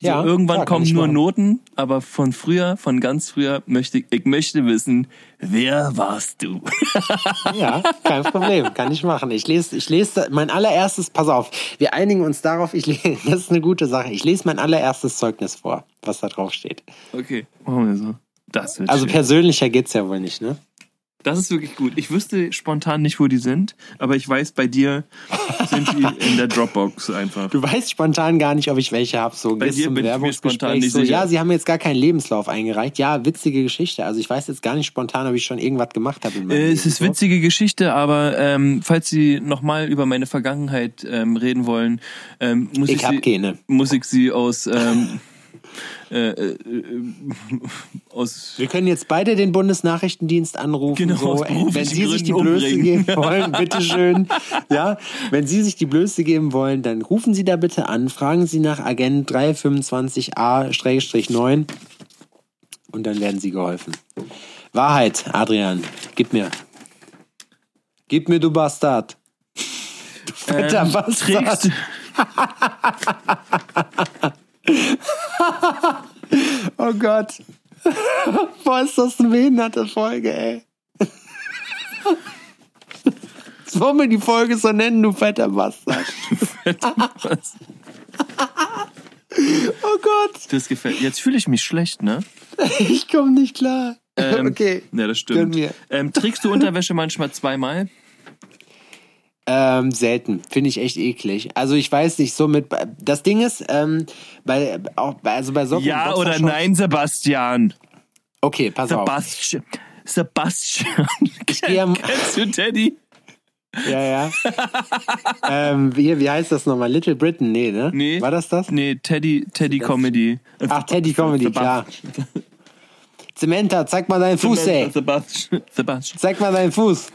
So, Ja, irgendwann kann kommen nur machen. Noten, aber von früher, von ganz früher möchte ich, ich möchte wissen, wer warst du? Ja, kein Problem, kann ich machen. Ich lese, ich lese mein allererstes, pass auf, wir einigen uns darauf, ich lese, das ist eine gute Sache. Ich lese mein allererstes Zeugnis vor, was da drauf steht. Okay, machen wir so. Das wird Also schön. persönlicher geht's ja wohl nicht, ne? Das ist wirklich gut. Ich wüsste spontan nicht, wo die sind, aber ich weiß, bei dir sind die in der Dropbox einfach. Du weißt spontan gar nicht, ob ich welche habe. So Bei dir bin ich mir spontan nicht so, sicher. Ja, sie haben jetzt gar keinen Lebenslauf eingereicht. Ja, witzige Geschichte. Also ich weiß jetzt gar nicht spontan, ob ich schon irgendwas gemacht habe Äh, es ist witzige Geschichte, aber ähm, falls Sie nochmal über meine Vergangenheit ähm, reden wollen, ähm, muss ich, Ich Sie, muss ich Sie aus ähm, äh, äh, äh, aus Wir können jetzt beide den Bundesnachrichtendienst anrufen. Genau, so, wenn Sie sich die Blöße umbringen. geben wollen, bitteschön. Ja, wenn Sie sich die Blöße geben wollen, dann rufen Sie da bitte an, fragen Sie nach Agent 325a-9 und dann werden Sie geholfen. Wahrheit, Adrian, gib mir. Gib mir, du Bastard. Du fetter ähm, Bastard. Oh Gott. Boah, ist das eine behinderte Folge, ey. Jetzt wollen wir die Folge so nennen, du fetter Bastard. was? Oh Gott, Das gefällt. Jetzt fühle ich mich schlecht, ne? ich komme nicht klar. Ähm, okay. Ja, das stimmt. Ähm, trägst du Unterwäsche manchmal zweimal? Ähm, selten. Finde ich echt eklig. Also ich weiß nicht, so mit. Das Ding ist, ähm, bei, auch, bei- also bei Socken. Ja oder nein, Sebastian? Okay, pass auf. Sebastian. Sebastian. Kennst du Teddy? Ja, ja. ähm, wie, wie heißt das nochmal? Little Britain? Nee, ne? Nee. War das das? Nee, Teddy, Teddy Comedy. Ach, Teddy Comedy, klar. Zementa, zeig mal deinen Fuß, ey. Sebastian. Sebastian. Zeig mal deinen Fuß.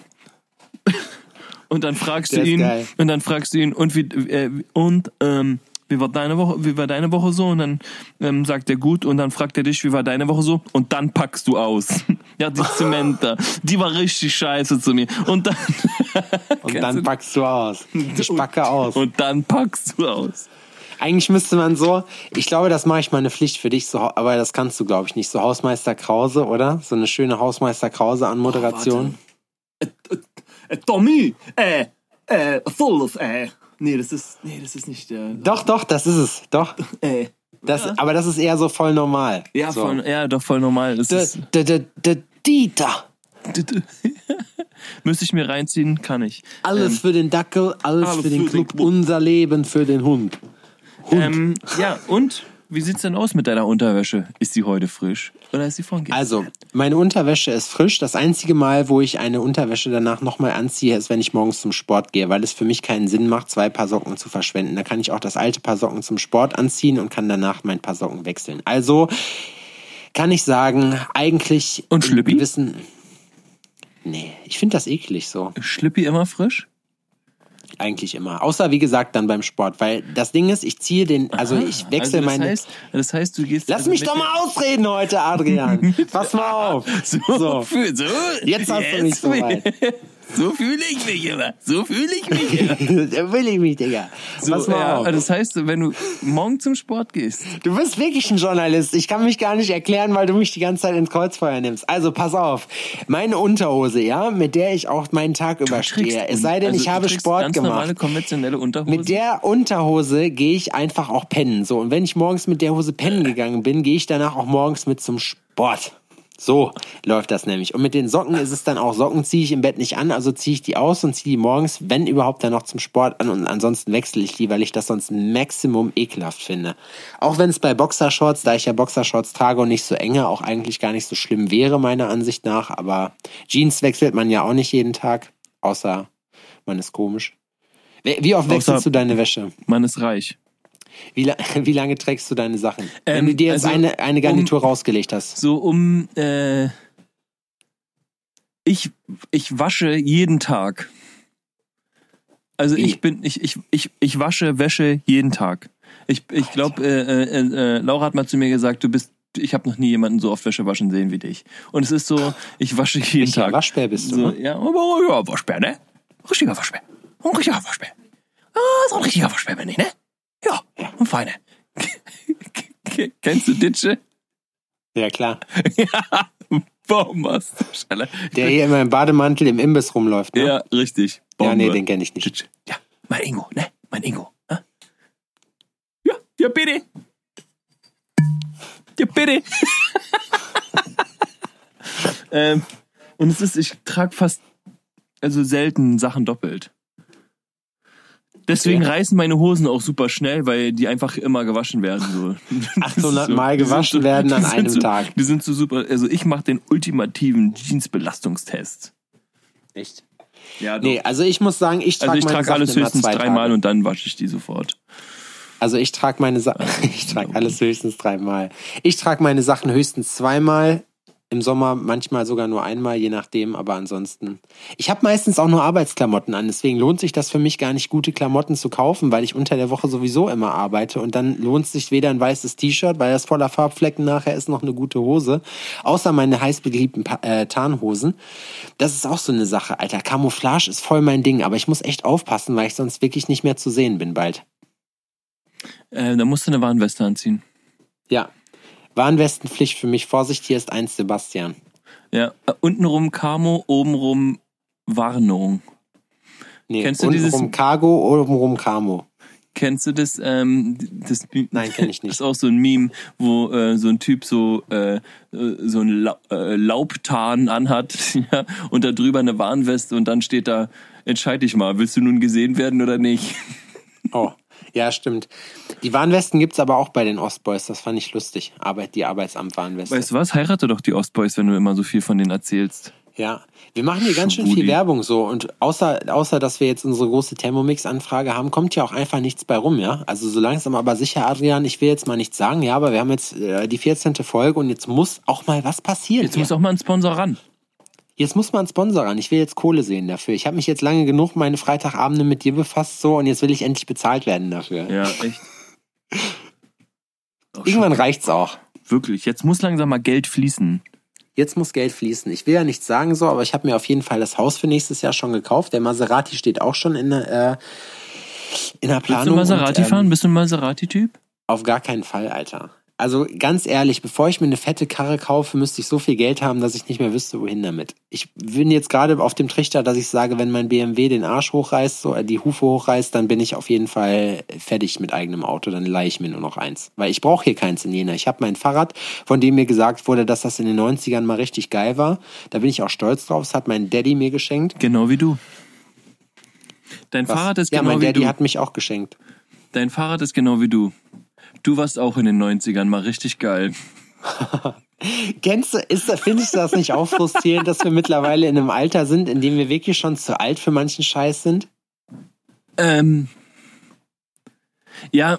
Und dann fragst du ihn, geil. und dann fragst du ihn, und wie, äh, und, ähm, wie war deine Woche, wie war deine Woche so? Und dann ähm, sagt er gut und dann fragt er dich, wie war deine Woche so? Und dann packst du aus. Ja, die Zementa, die war richtig scheiße zu mir. Und dann, Und dann packst du aus. Ich packe aus. und dann packst du aus. Eigentlich müsste man so, ich glaube, das mache ich mal eine Pflicht für dich, so, aber das kannst du, glaube ich, nicht. So Hausmeister Krause, oder? So eine schöne Hausmeister Krause an Moderation. Äh, Tommy, äh, äh, volles, äh. Nee, das ist, nee, das ist nicht der, doch, doch, das ist es. Doch. äh. Das, Aber das ist eher so voll normal. Ja, so. voll, ja, doch voll normal. Das D ist, -d Dieter. müsste ich mir reinziehen, kann ich. Alles für den Dackel, alles, alles für den den Club, Club. unser Leben für den Hund. Ähm, ja, und wie sieht's denn aus mit deiner Unterwäsche? Ist sie heute frisch oder ist sie von gestern? Also, meine Unterwäsche ist frisch. Das einzige Mal, wo ich eine Unterwäsche danach nochmal anziehe, ist, wenn ich morgens zum Sport gehe, weil es für mich keinen Sinn macht, zwei Paar Socken zu verschwenden. Da kann ich auch das alte Paar Socken zum Sport anziehen und kann danach mein Paar Socken wechseln. Also kann ich sagen, eigentlich Und Schlüppi? gewissen. Nee, ich finde das eklig so. Schlippi immer frisch? Eigentlich immer. Außer wie gesagt dann beim Sport. Weil das Ding ist, ich ziehe den, also ich wechsle also das meine. Heißt, das heißt, du gehst. Lass also mich doch mal ausreden heute, Adrian. Pass mal auf. So, So. So Jetzt hast du mich soweit. So fühle ich mich immer. So fühle ich mich immer. da will ich mich, Digga. So, Pass mal ja, auf. das heißt, wenn du morgen zum Sport gehst, Du bist wirklich ein Journalist. Ich kann mich gar nicht erklären, weil du mich die ganze Zeit ins Kreuzfeuer nimmst. Also pass auf. Meine Unterhose, ja, mit der ich auch meinen Tag überstehe. Es sei denn, also ich habe Sport ganz gemacht. normale konventionelle Unterhose. Mit der Unterhose gehe ich einfach auch pennen. So, und wenn ich morgens mit der Hose pennen gegangen bin, gehe ich danach auch morgens mit zum Sport. So läuft das nämlich. Und mit den Socken ist es dann auch, Socken ziehe ich im Bett nicht an, also ziehe ich die aus und ziehe die morgens, wenn überhaupt, dann noch zum Sport an und ansonsten wechsle ich die, weil ich das sonst Maximum ekelhaft finde. Auch wenn es bei Boxershorts, da ich ja Boxershorts trage und nicht so enge, auch eigentlich gar nicht so schlimm wäre, meiner Ansicht nach, aber Jeans wechselt man ja auch nicht jeden Tag, außer man ist komisch. Wie oft wechselst Außer- du deine Wäsche? Man ist reich. Wie, la wie lange trägst du deine Sachen? Wenn Ähm, du dir jetzt also, eine, eine Garnitur rausgelegt hast. So um, äh, ich, ich wasche jeden Tag. Also Wie? ich bin, ich, ich, ich, ich wasche Wäsche jeden Tag. Ich, ich glaube, äh, äh, äh, Laura hat mal zu mir gesagt, du bist, ich habe noch nie jemanden so oft Wäsche waschen sehen wie dich. Und es ist so, ich wasche jeden Richtiger Tag. Waschbär bist du, So, ne? ja, aber ja, Waschbär, ne? Richtiger Waschbär. Ein richtiger Waschbär. Ah, so ein richtiger Waschbär bin ich, ne? Ja, ein feiner. Kennst du Ditsche? Ja, klar. Ja, Schaller? Der hier immer im Bademantel im Imbiss rumläuft, ne? Ja, richtig. Ja, nee, Bombe. den kenne ich nicht. Ditsche. Ja, mein Ingo, ne? Mein Ingo. hä? Ja, ja, bitte. Ja, bitte. ähm, Und es ist, ich trage fast, also selten Sachen doppelt. Deswegen Okay. reißen meine Hosen auch super schnell, weil die einfach immer gewaschen werden. So. Das ist 800 Mal die sind gewaschen werden an einem so, Tag. Die sind so super. Also ich mache den ultimativen Jeans-Belastungstest. Echt? Ja, Nee, also ich muss sagen, ich trage also ich meine trage Sachen alles höchstens dreimal und dann wasche ich die sofort. Also ich trage meine Sachen, ich trage alles höchstens dreimal. Ich trage meine Sachen höchstens zweimal. Im Sommer manchmal sogar nur einmal, je nachdem, aber ansonsten. Ich habe meistens auch nur Arbeitsklamotten an, deswegen lohnt sich das für mich gar nicht, gute Klamotten zu kaufen, weil ich unter der Woche sowieso immer arbeite und dann lohnt sich weder ein weißes T-Shirt, weil das voller Farbflecken nachher ist, noch eine gute Hose, außer meine heiß beliebten Pa- äh, Tarnhosen. Das ist auch so eine Sache, Alter. Camouflage ist voll mein Ding, aber ich muss echt aufpassen, weil ich sonst wirklich nicht mehr zu sehen bin bald. Äh, da musst du eine Warnweste anziehen. Ja. Warnwestenpflicht für mich. Vorsicht, hier ist eins Sebastian. Ja, untenrum Camo, obenrum Warnung. Nee, Kennst du dieses- Cargo, obenrum Camo. Kennst du das? Ähm, das Nein, kenn ich nicht. Das ist auch so ein Meme, wo äh, so ein Typ so äh, äh, so ein La äh, Laubtarn anhat ja, und da drüber eine Warnweste und dann steht da, entscheid dich mal, willst du nun gesehen werden oder nicht? Oh, ja, stimmt. Die Warnwesten gibt's aber auch bei den Ostboys. Das fand ich lustig. Arbeit, die Arbeitsamt-Warnweste. Weißt du was? Heirate doch die Ostboys, wenn du immer so viel von denen erzählst. Ja, wir machen hier ganz schön viel. Werbung so und außer außer dass wir jetzt unsere große Thermomix-Anfrage haben, kommt ja auch einfach nichts bei rum, ja. Also so langsam aber sicher, Adrian. Ich will jetzt mal nichts sagen, ja, aber wir haben jetzt äh, die 14. Folge und jetzt muss auch mal was passieren. Jetzt hier. muss auch mal ein Sponsor ran. Jetzt muss man einen Sponsor ran. Ich will jetzt Kohle sehen dafür. Ich habe mich jetzt lange genug meine Freitagabende mit dir befasst so und jetzt will ich endlich bezahlt werden dafür. Ja, echt. Auch Irgendwann schon- reicht's auch. Wirklich, jetzt muss langsam mal Geld fließen. Jetzt muss Geld fließen. Ich will ja nichts sagen so, aber ich habe mir auf jeden Fall das Haus für nächstes Jahr schon gekauft. Der Maserati steht auch schon in der, äh, in der Willst Planung. du Maserati und, ähm, fahren? Bist du ein Maserati-Typ? Auf gar keinen Fall, Alter. Also ganz ehrlich, bevor ich mir eine fette Karre kaufe, müsste ich so viel Geld haben, dass ich nicht mehr wüsste, wohin damit. Ich bin jetzt gerade auf dem Trichter, dass ich sage, wenn mein BMW den Arsch hochreißt, so äh, die Hufe hochreißt, dann bin ich auf jeden Fall fertig mit eigenem Auto. Dann leihe ich mir nur noch eins. Weil ich brauche hier keins in Jena. Ich habe mein Fahrrad, von dem mir gesagt wurde, dass das in den 90ern mal richtig geil war. Da bin ich auch stolz drauf. Das hat mein Daddy mir geschenkt. Genau wie du. Dein Was? Fahrrad ist ja, genau mein wie Daddy du. hat mich auch geschenkt. Dein Fahrrad ist genau wie du. Du warst auch in den 90ern mal richtig geil. Du, ist, findest du das nicht auch frustrierend, dass wir mittlerweile in einem Alter sind, in dem wir wirklich schon zu alt für manchen Scheiß sind? Ähm. Ja.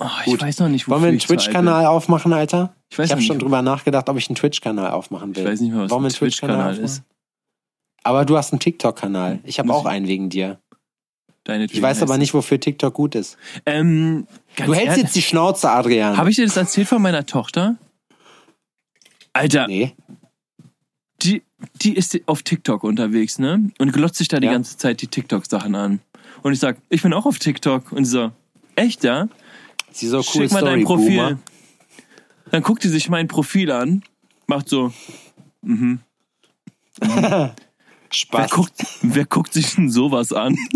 Oh, ich Gut. weiß noch nicht, Wollen wir einen ich Twitch-Kanal aufmachen, Alter? Ich Ich habe schon drüber nachgedacht, ob ich einen Twitch-Kanal aufmachen will. Ich weiß nicht mehr, was Wollen wir ein Twitch-Kanal Twitch-Kanal ist. Aber du hast einen TikTok-Kanal. Ich habe auch ich- einen wegen dir. Deine Ich weiß aber nicht, wofür TikTok gut ist. Ähm, Du hältst jetzt die Schnauze, Adrian. Habe ich dir das erzählt von meiner Tochter? Alter, nee. die, die ist auf TikTok unterwegs, ne? Und glotzt sich da die Ja. ganze Zeit die TikTok-Sachen an. Und ich sag, ich bin auch auf TikTok. Und sie so, echt, ja? Sie so cool Schick mal Story, dein Profil. Boomer. Dann guckt die sich mein Profil an, macht so, wer Spaß. guckt, wer guckt sich denn sowas an?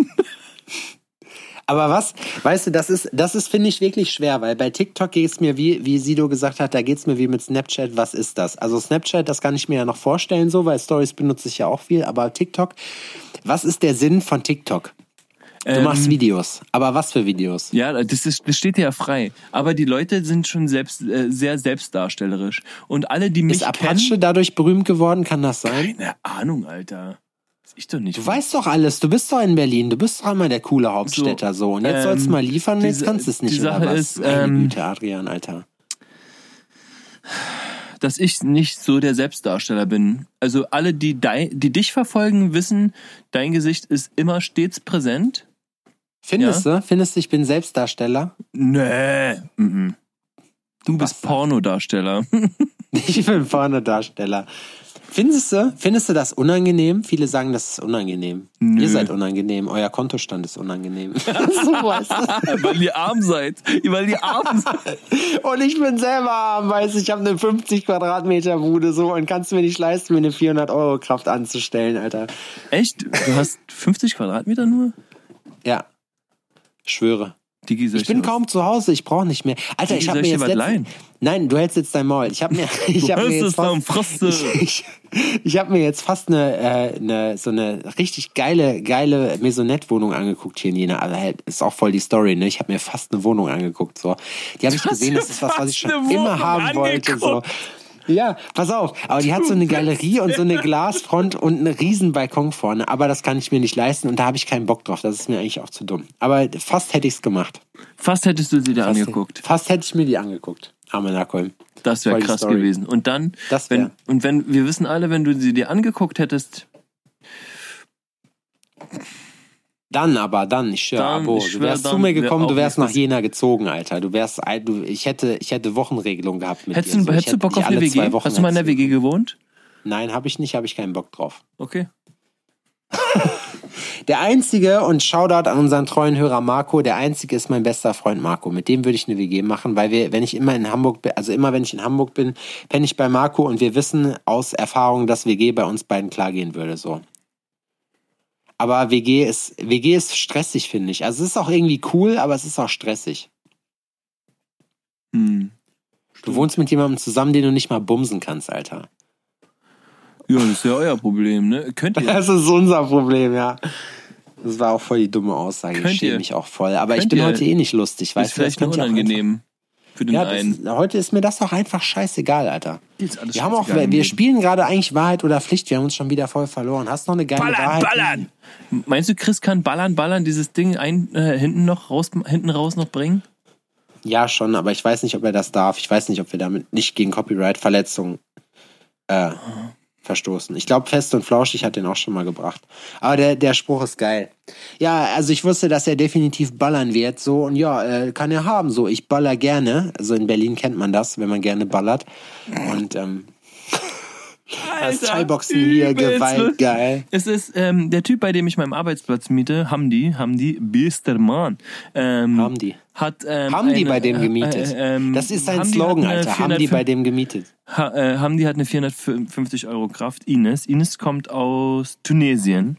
Aber was, weißt du, das ist, das ist, finde ich, wirklich schwer, weil bei TikTok geht es mir, wie, wie Sido gesagt hat, da geht es mir wie mit Snapchat, was ist das? Also Snapchat, das kann ich mir ja noch vorstellen, so, weil Stories benutze ich ja auch viel, aber TikTok, was ist der Sinn von TikTok? Du Ähm, machst Videos, aber was für Videos? Ja, das, ist, das steht ja frei. Aber die Leute sind schon selbst, äh, sehr selbstdarstellerisch. Und alle, die mich Ist kennen... Apache dadurch berühmt geworden? Kann das sein? Keine Ahnung, Alter. Ich doch nicht. Du weißt doch alles, du bist doch in Berlin, du bist doch immer der coole Hauptstädter so. Und jetzt ähm, sollst du mal liefern jetzt die- kannst du es nicht, die Sache oder was? ist, Meine ähm, Güte, Adrian, Alter. dass ich nicht so der Selbstdarsteller bin. Also alle, die, dei, die dich verfolgen, wissen, dein Gesicht ist immer stets präsent. Findest du? Findest du, ich bin Selbstdarsteller? Nee. Mhm. Du bist. Pornodarsteller. Ich bin Pornodarsteller. Findest du, findest du das unangenehm? Viele sagen, das ist unangenehm. Nö. Ihr seid unangenehm, euer Kontostand ist unangenehm. so, weißt du? weil ihr arm seid. Weil ihr arm seid. Und ich bin selber arm, weißt du, ich habe eine 50 Quadratmeter Bude so und kannst mir nicht leisten, mir eine 400 Euro Kraft anzustellen, Alter. Echt? Du hast 50 Quadratmeter nur? Ja. Schwöre. Digi, soll Ich bin kaum zu Hause, ich brauche nicht mehr. Alter, Digi, ich habe mir ich jetzt leihen? Nein, du hältst jetzt dein Maul. Ich habe mir ich habe hast mir jetzt fast, Fresse. ich, ich habe mir jetzt fast eine, äh, eine so eine richtig geile geile Maisonette-Wohnung angeguckt hier in Jena. Also halt, ist auch voll die Story, ne? Ich habe mir fast eine Wohnung angeguckt so. Die habe ich Du gesehen, das ist was, was ich schon eine immer haben wollte so. Ja, pass auf. Aber die hat so eine Galerie und so eine Glasfront und einen riesen Balkon vorne. Aber das kann ich mir nicht leisten und da habe ich keinen Bock drauf. Das ist mir eigentlich auch zu dumm. Aber fast hätte ich's gemacht. Fast hättest du sie dir Fast, angeguckt. Fast hätte ich mir die angeguckt. Arme Nackholm. Das wäre krass Story. gewesen. Und dann, Das wär- wenn, und wenn, wir wissen alle, wenn du sie dir angeguckt hättest, Dann aber, dann, ich schwöre, Dann, Abo, ich du schwör, wärst zu mir wär gekommen, auch du wärst nach Jena gezogen, Alter. Du wärst, du, ich hätte, ich hätte Wochenregelung gehabt mit hättest, dir. du, So, hättest du Bock auf eine WG? Hast du mal in der. WG gewohnt? Nein, habe ich nicht, habe ich keinen Bock drauf. Okay. Der einzige, und Shoutout an unseren treuen Hörer Marco, der einzige ist mein bester Freund Marco. Mit dem würde ich eine WG machen, weil wir, wenn ich immer in Hamburg bin, also immer wenn ich in Hamburg bin, penne ich bei Marco und wir wissen aus Erfahrung, dass WG bei uns beiden klar gehen würde, so. Aber WG ist, WG ist stressig, finde ich. Also es ist auch irgendwie cool, aber es ist auch stressig. Hm. Du wohnst mit jemandem zusammen, den du nicht mal bumsen kannst, Alter. Ja, das ist ja euer Problem, ne? Könnt ihr? Das ist unser Problem, ja. Das war auch voll die dumme Aussage. Könnt ich schäme mich auch voll. Aber ich bin ihr- heute eh nicht lustig, ist weißt du? das vielleicht nur ihr auch unangenehm für den Ja, einen. das, heute ist mir das auch einfach scheißegal, Alter. Ist alles Wir haben auch, wir spielen gerade eigentlich Wahrheit oder Pflicht. Wir haben uns schon wieder voll verloren. Hast du noch eine geile Ballern, Wahrheit? ballern! Meinst du, Chris kann ballern, ballern, dieses Ding ein, äh, hinten noch raus, hinten raus noch bringen? Ja, schon, aber ich weiß nicht, ob er das darf. Ich weiß nicht, ob wir damit nicht gegen Copyright-Verletzungen äh, verstoßen. Ich glaube, Fest und Flauschig hat den auch schon mal gebracht. Aber der, der Spruch ist geil. Ja, also ich wusste, dass er definitiv ballern wird. So, und ja, äh, kann er haben. So, ich baller gerne. Also in Berlin kennt man das, wenn man gerne ballert. Und ähm, das Thai-Boxen hier, Gewalt, geil. Es ist ähm, der Typ, bei dem ich meinen Arbeitsplatz miete, Hamdi, Hamdi, Bistermann. Ähm, Hamdi. Hat, ähm, Haben die eine- bei dem äh, gemietet? äh, ähm, das ist sein Hamdi Slogan, Alter. Haben die 405 bei dem gemietet? Ha, äh, Hamdi hat eine 450 Euro Kraft. Ines. Ines kommt aus Tunesien.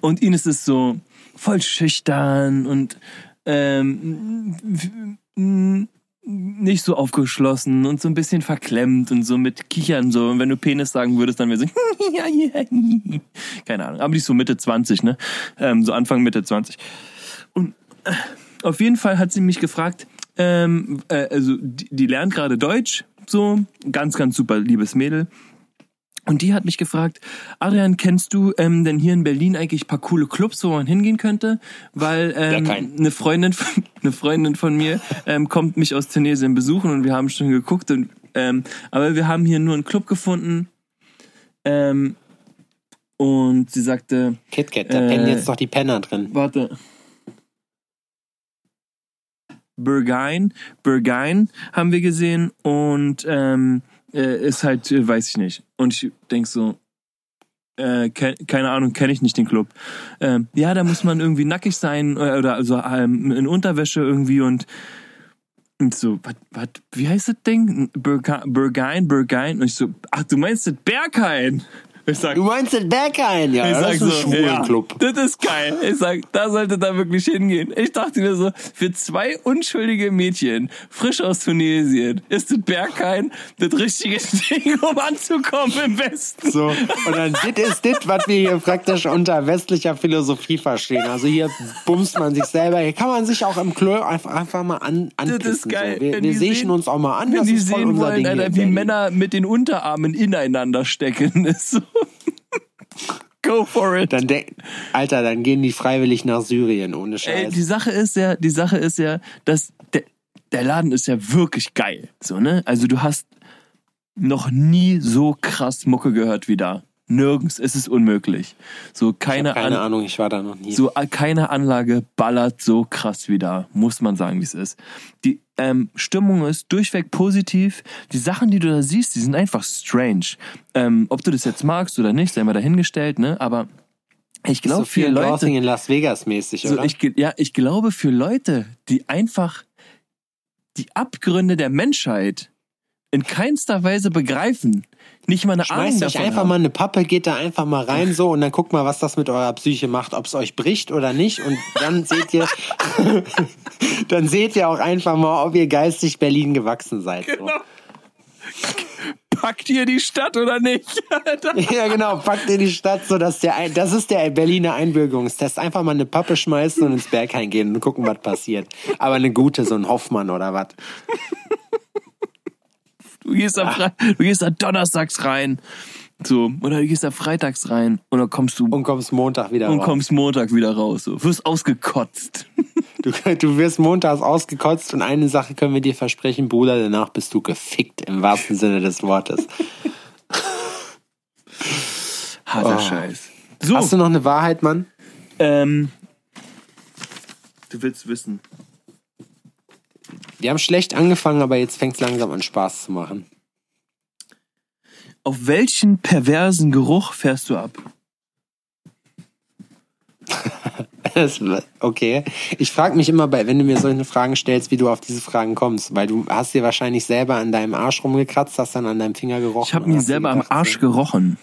Und Ines ist so voll schüchtern und ähm, nicht so aufgeschlossen und so ein bisschen verklemmt und so mit Kichern so. Und wenn du Penis sagen würdest, dann wäre sie keine Ahnung. Aber die ist so Mitte 20, ne? Ähm, so Anfang Mitte 20. Und äh, auf jeden Fall hat sie mich gefragt, ähm, äh, also die, die lernt gerade Deutsch, so ganz, ganz super liebes Mädel. Und die hat mich gefragt, Adrian, kennst du ähm, denn hier in Berlin eigentlich ein paar coole Clubs, wo man hingehen könnte? Weil ähm, eine Freundin, von- eine Freundin von mir ähm, kommt mich aus Tunesien besuchen und wir haben schon geguckt und ähm, aber wir haben hier nur einen Club gefunden. Ähm, und sie sagte, KitKat, da Äh, pennen jetzt doch die Penner drin. Warte. Berghain, Berghain haben wir gesehen und ähm, äh, ist halt, äh, weiß ich nicht. Und ich denk so, äh, ke keine Ahnung, kenne ich nicht den Club. Ähm, ja, da muss man irgendwie nackig sein äh, oder also ähm, in Unterwäsche irgendwie und und so, was, wie heißt das Ding? Berghain, Berghain. Und ich so, ach, du meinst das Berghain? Ich sag, Du meinst den Berghain, ja? ich das sag ist ein so, Schwulenclub. ja, das ist geil. Ich sag, da sollte da wirklich hingehen. Ich dachte mir so, für zwei unschuldige Mädchen, frisch aus Tunesien, ist das Berghain das richtige Ding, um anzukommen im Westen. So, und dann das ist das, was wir hier praktisch unter westlicher Philosophie verstehen. Also hier bumst man sich selber. Hier kann man sich auch im Klo einfach, einfach mal an, anpissen. Das ist geil. So. Wir, wir sehen sehen- uns auch mal an. Wenn das die ist voll sehen unser wollen, Ding Alter, wie. Männer mit den Unterarmen ineinander stecken, ist so. Go for it. Dann denk, Alter, dann gehen die freiwillig nach Syrien, ohne Ey, Scheiß. die Sache ist ja, die Sache ist ja, dass der, der Laden ist ja wirklich geil. So, ne? Also du hast noch nie so krass Mucke gehört wie da. Nirgends ist es unmöglich. So keine, keine An Ahnung, ich war da noch nie. so äh, keine Anlage ballert so krass wie da, muss man sagen, wie es ist. Die ähm, Stimmung ist durchweg positiv. Die Sachen, die du da siehst, die sind einfach strange. Ähm, ob du das jetzt magst oder nicht, sei mal dahingestellt, ne? Aber ich so glaube, viel für Leute, Dancing in Las Vegas mäßig, so, oder? ich, ja, ich glaube, für Leute, die einfach die Abgründe der Menschheit in keinster Weise begreifen. Nicht mal eine Ahnung Schmeißt euch davon einfach haben. mal eine Pappe, geht da einfach mal rein so und dann guckt mal, was das mit eurer Psyche macht, ob es euch bricht oder nicht. Und dann seht ihr, dann seht ihr auch einfach mal, ob ihr geistig Berlin gewachsen seid. So. Packt ihr die Stadt oder nicht? Ja, genau, packt in die Stadt, so dass der, ein, das ist der Berliner Einbürgerungstest. Einfach mal eine Pappe schmeißen und ins Berghain gehen und gucken, was passiert. Aber eine gute, so ein Hoffmann oder was. Du gehst, am Fre du gehst da donnerstags rein. So, oder du gehst da freitags rein. Und dann kommst du Und kommst Montag wieder und raus. kommst Montag wieder raus. So. Wirst ausgekotzt. Du, du wirst montags ausgekotzt und eine Sache können wir dir versprechen, Bruder, danach bist du gefickt im wahrsten Sinne des Wortes. Harter Oh. Scheiß. So, Hast du noch eine Wahrheit, Mann? ähm, du willst wissen. Wir haben schlecht angefangen, aber jetzt fängt es langsam an Spaß zu machen. Auf welchen perversen Geruch fährst du ab? Okay. Ich frage mich immer, bei, wenn du mir solche Fragen stellst, wie du auf diese Fragen kommst, weil du hast dir wahrscheinlich selber an deinem Arsch rumgekratzt, hast dann an deinem Finger gerochen. Ich habe mir selber am Arsch so, gerochen.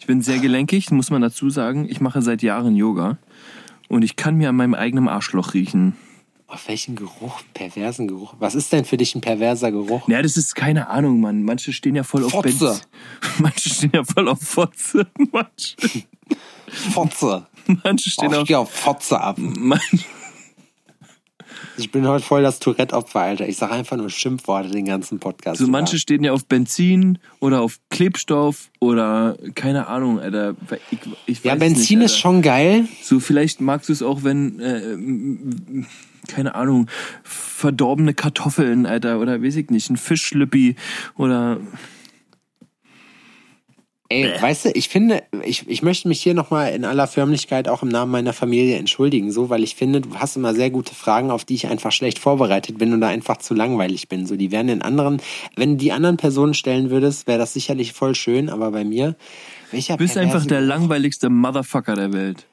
Ich bin sehr gelenkig, muss man dazu sagen. Ich mache seit Jahren Yoga. Und ich kann mir an meinem eigenen Arschloch riechen. Auf welchen Geruch? Perversen Geruch? Was ist denn für dich ein perverser Geruch? Ja, das ist keine Ahnung, Mann. Manche stehen ja voll auf Fotze. Benz. Manche stehen ja voll auf Fotze. Manche, Fotze. manche stehen Oh, ich auf. auf Fotze ab. Manche, Ich bin heute voll das Tourette-Opfer, Alter. Ich sage einfach nur Schimpfworte den ganzen Podcast. so über. manche stehen ja auf Benzin oder auf Klebstoff oder keine Ahnung, Alter. Ich, ich ja, Benzin nicht, ist schon geil. So, vielleicht magst du es auch, wenn, äh, keine Ahnung, verdorbene Kartoffeln, Alter, oder weiß ich nicht, ein Fischschlippi oder. Ey, weißt du, ich finde, ich, ich möchte mich hier nochmal in aller Förmlichkeit auch im Namen meiner Familie entschuldigen, so, weil ich finde, du hast immer sehr gute Fragen, auf die ich einfach schlecht vorbereitet bin und da einfach zu langweilig bin. So, die wären den anderen, wenn du die anderen Personen stellen würdest, wäre das sicherlich voll schön, aber bei mir, welcher Du bist einfach der langweiligste Motherfucker der Welt.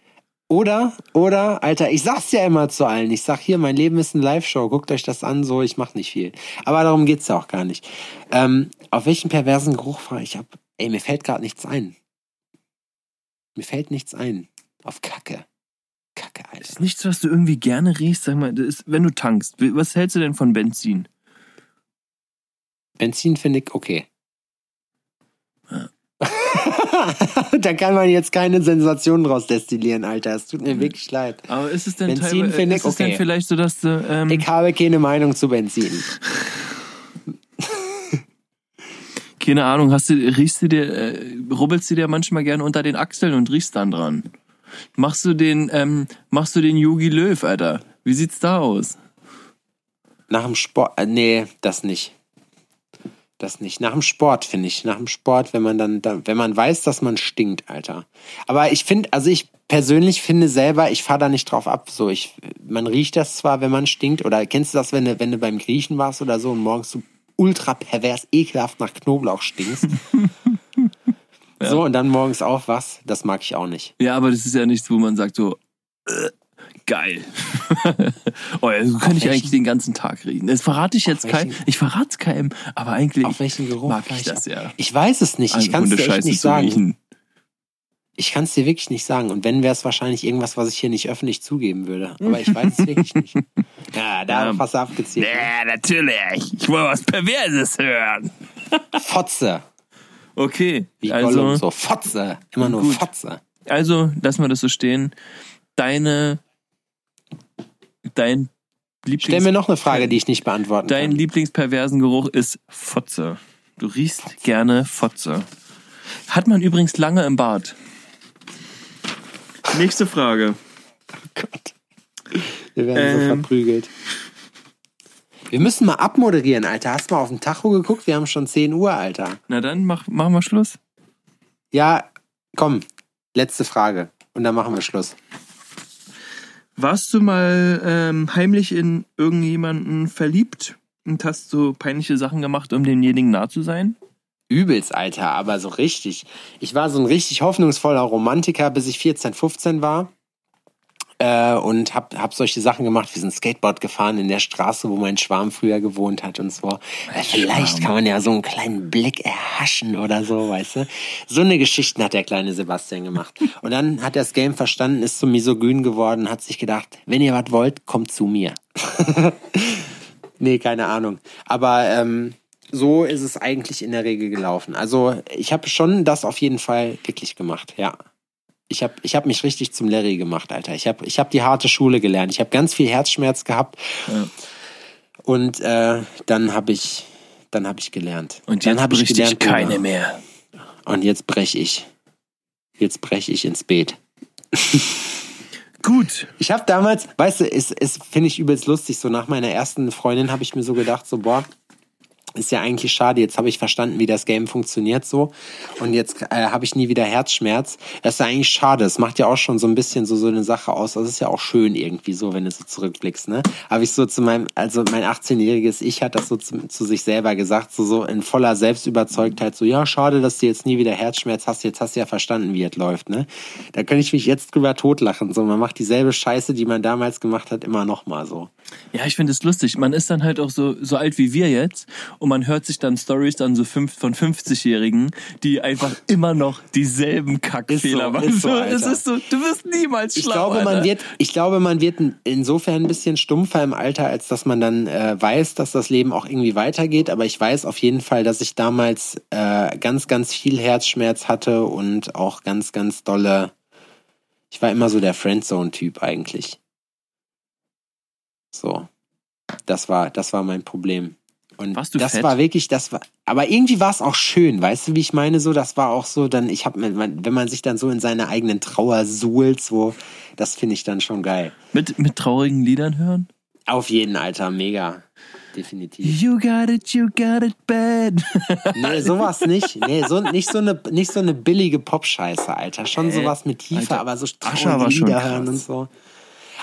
Oder, oder, Alter, ich sag's ja immer zu allen. Ich sag hier, mein Leben ist eine Live-Show. Guckt euch das an, so, ich mach nicht viel. Aber darum geht's ja auch gar nicht. Ähm, auf welchen perversen Geruch fahre ich ab? Ey, mir fällt gerade nichts ein. Mir fällt nichts ein. Auf Kacke. Kacke, Alter. Ist nichts, was du irgendwie gerne riechst, sag mal, das ist, wenn du tankst. Was hältst du denn von Benzin? Benzin finde ich okay. da kann man jetzt keine Sensation draus destillieren, Alter. Es tut mir wirklich leid. Aber ist es denn, Benzin teilweise- finde ich ist es denn okay. vielleicht so, dass du. Ähm, Ich habe keine Meinung zu Benzin. keine Ahnung, hast du, riechst du dir, äh, rubbelst du dir manchmal gerne unter den Achseln und riechst dann dran? Machst du den, ähm, machst du den Yogi Löw, Alter? Wie sieht's da aus? Nach dem Sport, äh, nee, das nicht. Das nicht. Nach dem Sport, finde ich. Nach dem Sport, wenn man dann, da, wenn man weiß, dass man stinkt, Alter. Aber ich finde, also ich persönlich finde selber, ich fahre da nicht drauf ab. So, ich, man riecht das zwar, wenn man stinkt, oder kennst du das, wenn du, wenn du beim Griechen warst oder so und morgens so ultra pervers, ekelhaft nach Knoblauch stinkst. So, und dann morgens aufwachst, das mag ich auch nicht. Ja, aber das ist ja nichts, wo man sagt so, äh, geil. oh ja, so kann ich welchen- eigentlich den ganzen Tag riechen. Das verrate ich jetzt keinem. Ich verrate es keinem, aber eigentlich Auf welchen Geruch mag ich das ja. Ich weiß es nicht. Ich An kann es dir echt nicht sagen. riechen. Ich kann es dir wirklich nicht sagen. Und wenn, wäre es wahrscheinlich irgendwas, was ich hier nicht öffentlich zugeben würde. Aber ich weiß es wirklich nicht. Ja, da Ja. hast du abgezielt. Ja, natürlich. Ich will was Perverses hören. Fotze. Okay, Wie also, so. Fotze. Immer nur Gut. Fotze. also lassen wir das so stehen. Deine, dein Stell Lieblings, mir noch eine Frage, die ich nicht beantworten dein kann. Lieblingsperversen Geruch ist Fotze. Du riechst gerne Fotze. Hat man übrigens lange im Bad. Nächste Frage. Gott. Wir werden so Ähm. verprügelt. Wir müssen mal abmoderieren, Alter. Hast du mal auf den Tacho geguckt? Wir haben schon 10 Uhr, Alter. Na dann, mach, machen wir Schluss. Ja, komm. Letzte Frage. Und dann machen wir Schluss. Warst du mal ähm, heimlich in irgendjemanden verliebt und hast so peinliche Sachen gemacht, um demjenigen nah zu sein? Übelst, Alter, aber so richtig. Ich war so ein richtig hoffnungsvoller Romantiker, bis ich 14, 15 war. Äh, und hab, hab solche Sachen gemacht. Wir sind Skateboard gefahren in der Straße, wo mein Schwarm früher gewohnt hat und so. Äh, vielleicht kann man ja so einen kleinen Blick erhaschen oder so, weißt du. So eine Geschichten hat der kleine Sebastian gemacht. Und dann hat er das Game verstanden, ist so misogyn geworden, hat sich gedacht, wenn ihr was wollt, kommt zu mir. nee, keine Ahnung. Aber ähm, so ist es eigentlich in der Regel gelaufen. Also ich habe schon das auf jeden Fall wirklich gemacht, ja. Ich habe ich hab mich richtig zum Larry gemacht, Alter. Ich habe ich hab die harte Schule gelernt. Ich habe ganz viel Herzschmerz gehabt. Ja. Und äh, dann habe ich, dann hab ich gelernt. Und dann jetzt hab ich gelernt, keine Bruder. mehr. Und jetzt brech ich. Jetzt brech ich ins Beet. Gut. Ich habe damals, weißt du, es, es finde ich übelst lustig, so nach meiner ersten Freundin habe ich mir so gedacht, so boah, ist ja eigentlich schade, jetzt habe ich verstanden, wie das Game funktioniert so und jetzt äh, habe ich nie wieder Herzschmerz. Das ist ja eigentlich schade, es macht ja auch schon so ein bisschen so so eine Sache aus. Das ist ja auch schön irgendwie so, wenn du so zurückblickst, ne? Habe ich so zu meinem also mein 18-jähriges Ich hat das so zu, zu sich selber gesagt, so so in voller Selbstüberzeugtheit so ja, schade, dass du jetzt nie wieder Herzschmerz hast, jetzt hast du ja verstanden, wie es läuft, ne? Da könnte ich mich jetzt drüber totlachen, so man macht dieselbe Scheiße, die man damals gemacht hat, immer noch mal so. Ja, ich finde es lustig. Man ist dann halt auch so, so alt wie wir jetzt man hört sich dann Stories dann so fünf, von 50-Jährigen, die einfach immer noch dieselben Kackfehler Ist so, machen. ist so, So, es ist so, du wirst niemals Ich schlau. glaube, man Alter. wird, ich glaube, man wird insofern ein bisschen stumpfer im Alter, als dass man dann äh, weiß, dass das Leben auch irgendwie weitergeht. Aber ich weiß auf jeden Fall, dass ich damals äh, ganz, ganz viel Herzschmerz hatte und auch ganz, ganz dolle. Ich war immer so der Friendzone-Typ eigentlich. So, das war, das war mein Problem. Und Warst du das fett? war wirklich, das war, aber irgendwie war es auch schön, weißt du, wie ich meine? So, das war auch so, dann, ich habe, wenn man sich dann so in seiner eigenen Trauer suhlt, so, das finde ich dann schon geil. mit, mit traurigen Liedern hören? Auf jeden Alter, mega, definitiv. You got it, you got it bad. Nee, sowas nicht. Nee, so, nicht so eine, nicht so eine billige Pop-Scheiße, Alter. Schon sowas mit Tiefe, Alter, aber so traurige Lieder hören und so.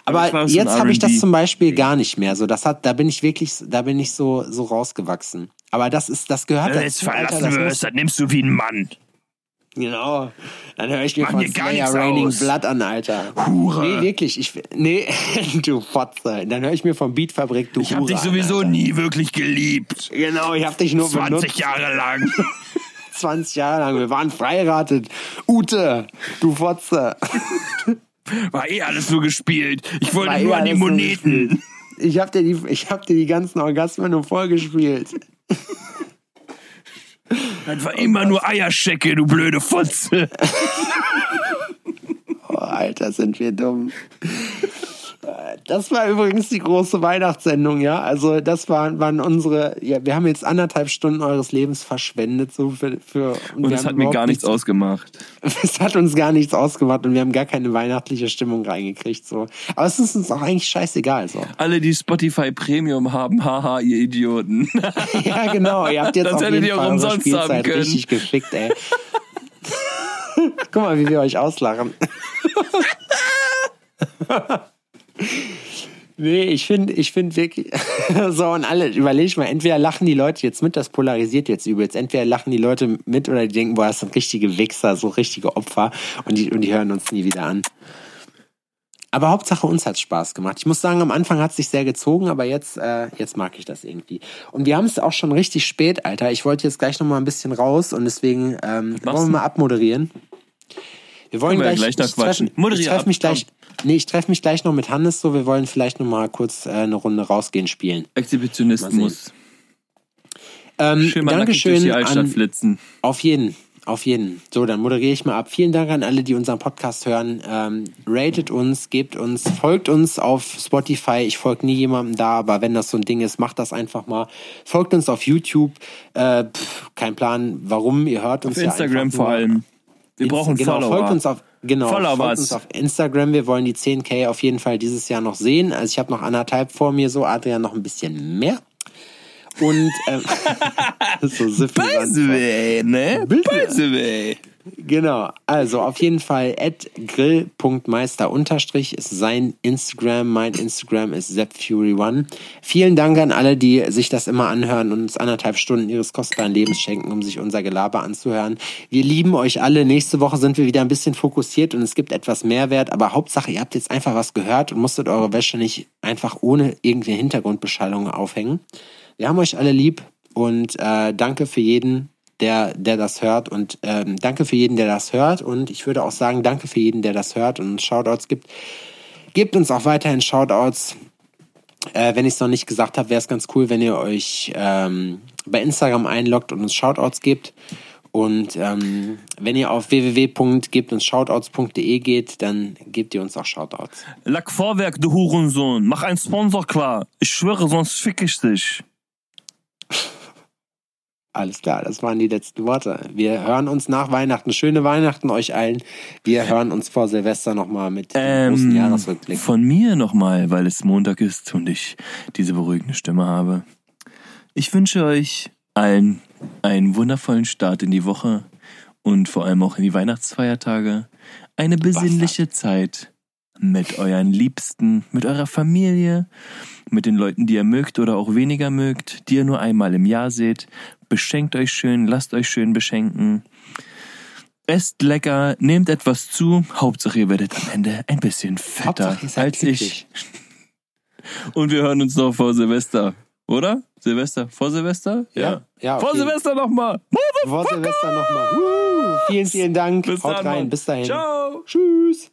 Aber jetzt habe ich das zum Beispiel gar nicht mehr. So, das hat, da bin ich wirklich, da bin ich so, so rausgewachsen. Aber das ist, das gehört dazu, Alter. Das muss, das nimmst du wie ein Mann. genau. Dann höre ich mir Mach von Slayer Raining. Blood an, Alter. Hure. Nee, wirklich. Ich, nee, du Fotze. Dann höre ich mir von Beatfabrik, du Ich hab Hure dich an, sowieso Alter. nie wirklich geliebt. Genau, ich hab dich nur 20 benutzt. Jahre lang. 20 Jahre lang. Wir waren verheiratet. Ute, du Fotze. War eh alles nur gespielt. Ich wollte War eh nur an die Moneten. Ich hab dir die, ich hab dir die ganzen Orgasmen nur vorgespielt. Das war immer nur Eierschecke, du blöde Fotze. Oh, Alter, sind wir dumm. Das war übrigens die große Weihnachtssendung, ja. Also das waren, waren unsere, ja, wir haben jetzt anderthalb Stunden eures Lebens verschwendet, so für, für Und wir es hat mir gar nichts ausgemacht. Es hat uns gar nichts ausgemacht und wir haben gar keine weihnachtliche Stimmung reingekriegt, so. Aber es ist uns auch eigentlich scheißegal, so. Alle, die Spotify Premium haben, haha, ihr Idioten. Ja, genau. Ihr habt jetzt Das auf jeden ihr auch Fall eure Spielzeit richtig gefickt, ey. Guck mal, wie wir euch auslachen. Nee, ich finde, ich finde wirklich, so und alle, überleg mal, entweder lachen die Leute jetzt mit, das polarisiert jetzt übelst, entweder lachen die Leute mit oder die denken, boah, das sind richtige Wichser, so richtige Opfer und die, und die hören uns nie wieder an. Aber Hauptsache uns hat's Spaß gemacht. Ich muss sagen, am Anfang hat's sich sehr gezogen, aber jetzt, äh, jetzt mag ich das irgendwie. Und wir haben es auch schon richtig spät, Alter. Ich wollte jetzt gleich noch mal ein bisschen raus und deswegen ähm, wollen wir mal abmoderieren. Wir wollen wir ja gleich, gleich noch ich treff- quatschen. Ich treffe ab, mich gleich. komm. Nee, ich treffe mich gleich noch mit Hannes so. Wir wollen vielleicht noch mal kurz äh, eine Runde rausgehen spielen. Exhibitionismus. Ähm, Schön mal durch Dankeschön die Altstadt an, flitzen. auf jeden, auf jeden. So, dann moderiere ich mal ab. Vielen Dank an alle, die unseren Podcast hören. Ähm, ratet uns, gebt uns, folgt uns auf Spotify. Ich folge nie jemandem da, aber wenn das so ein Ding ist, macht das einfach mal. Folgt uns auf YouTube. Äh, pff, kein Plan, warum. Ihr hört uns Auf ja Instagram vor allem. Wir Insta- brauchen genau, Follower. Folgt uns auf, genau, Followers. folgt uns auf Instagram. Wir wollen die 10k auf jeden Fall dieses Jahr noch sehen. Also ich habe noch anderthalb vor mir, so Adrian noch ein bisschen mehr. Und ähm, so By süffig. the way, ne? By the way. Genau, also auf jeden Fall at grill.meister unterstrich ist sein Instagram, mein Instagram ist ZepFury1. Vielen Dank an alle, die sich das immer anhören und uns anderthalb Stunden ihres kostbaren Lebens schenken, um sich unser Gelaber anzuhören. Wir lieben euch alle. Nächste Woche sind wir wieder ein bisschen fokussiert und es gibt etwas Mehrwert, aber Hauptsache, ihr habt jetzt einfach was gehört und musstet eure Wäsche nicht einfach ohne irgendeine Hintergrundbeschallung aufhängen. Wir haben euch alle lieb und äh, danke für jeden, der, der das hört. Und ähm, danke für jeden, der das hört. Und ich würde auch sagen, danke für jeden, der das hört und uns Shoutouts gibt. Gebt uns auch weiterhin Shoutouts. Äh, wenn ich es noch nicht gesagt habe, wäre es ganz cool, wenn ihr euch ähm, bei Instagram einloggt und uns Shoutouts gebt. Und ähm, wenn ihr auf www.gebtunsshoutouts.de geht, dann gebt ihr uns auch Shoutouts. Lack Vorwerk, du Hurensohn. Mach einen Sponsor klar. Ich schwöre, sonst fick ich dich. Alles klar, das waren die letzten Worte. Wir hören uns nach Weihnachten. Schöne Weihnachten euch allen. Wir hören uns vor Silvester nochmal mit dem großen Ähm, Jahresrückblick. von mir nochmal, weil es Montag ist und ich diese beruhigende Stimme habe. Ich wünsche euch allen einen wundervollen Start in die Woche und vor allem auch in die Weihnachtsfeiertage. Eine besinnliche Zeit mit euren Liebsten, mit eurer Familie, mit den Leuten, die ihr mögt oder auch weniger mögt, die ihr nur einmal im Jahr seht. Beschenkt euch schön, lasst euch schön beschenken. Esst lecker, nehmt etwas zu. Hauptsache, ihr werdet am Ende ein bisschen fetter als ich. Und wir hören uns noch vor Silvester, oder? Silvester, vor Silvester? Ja, ja, vor auf jeden- Silvester nochmal. Vor Silvester nochmal. Uh, vielen, vielen Dank. Bis Haut dann, rein. Bis dahin. Ciao. Tschüss.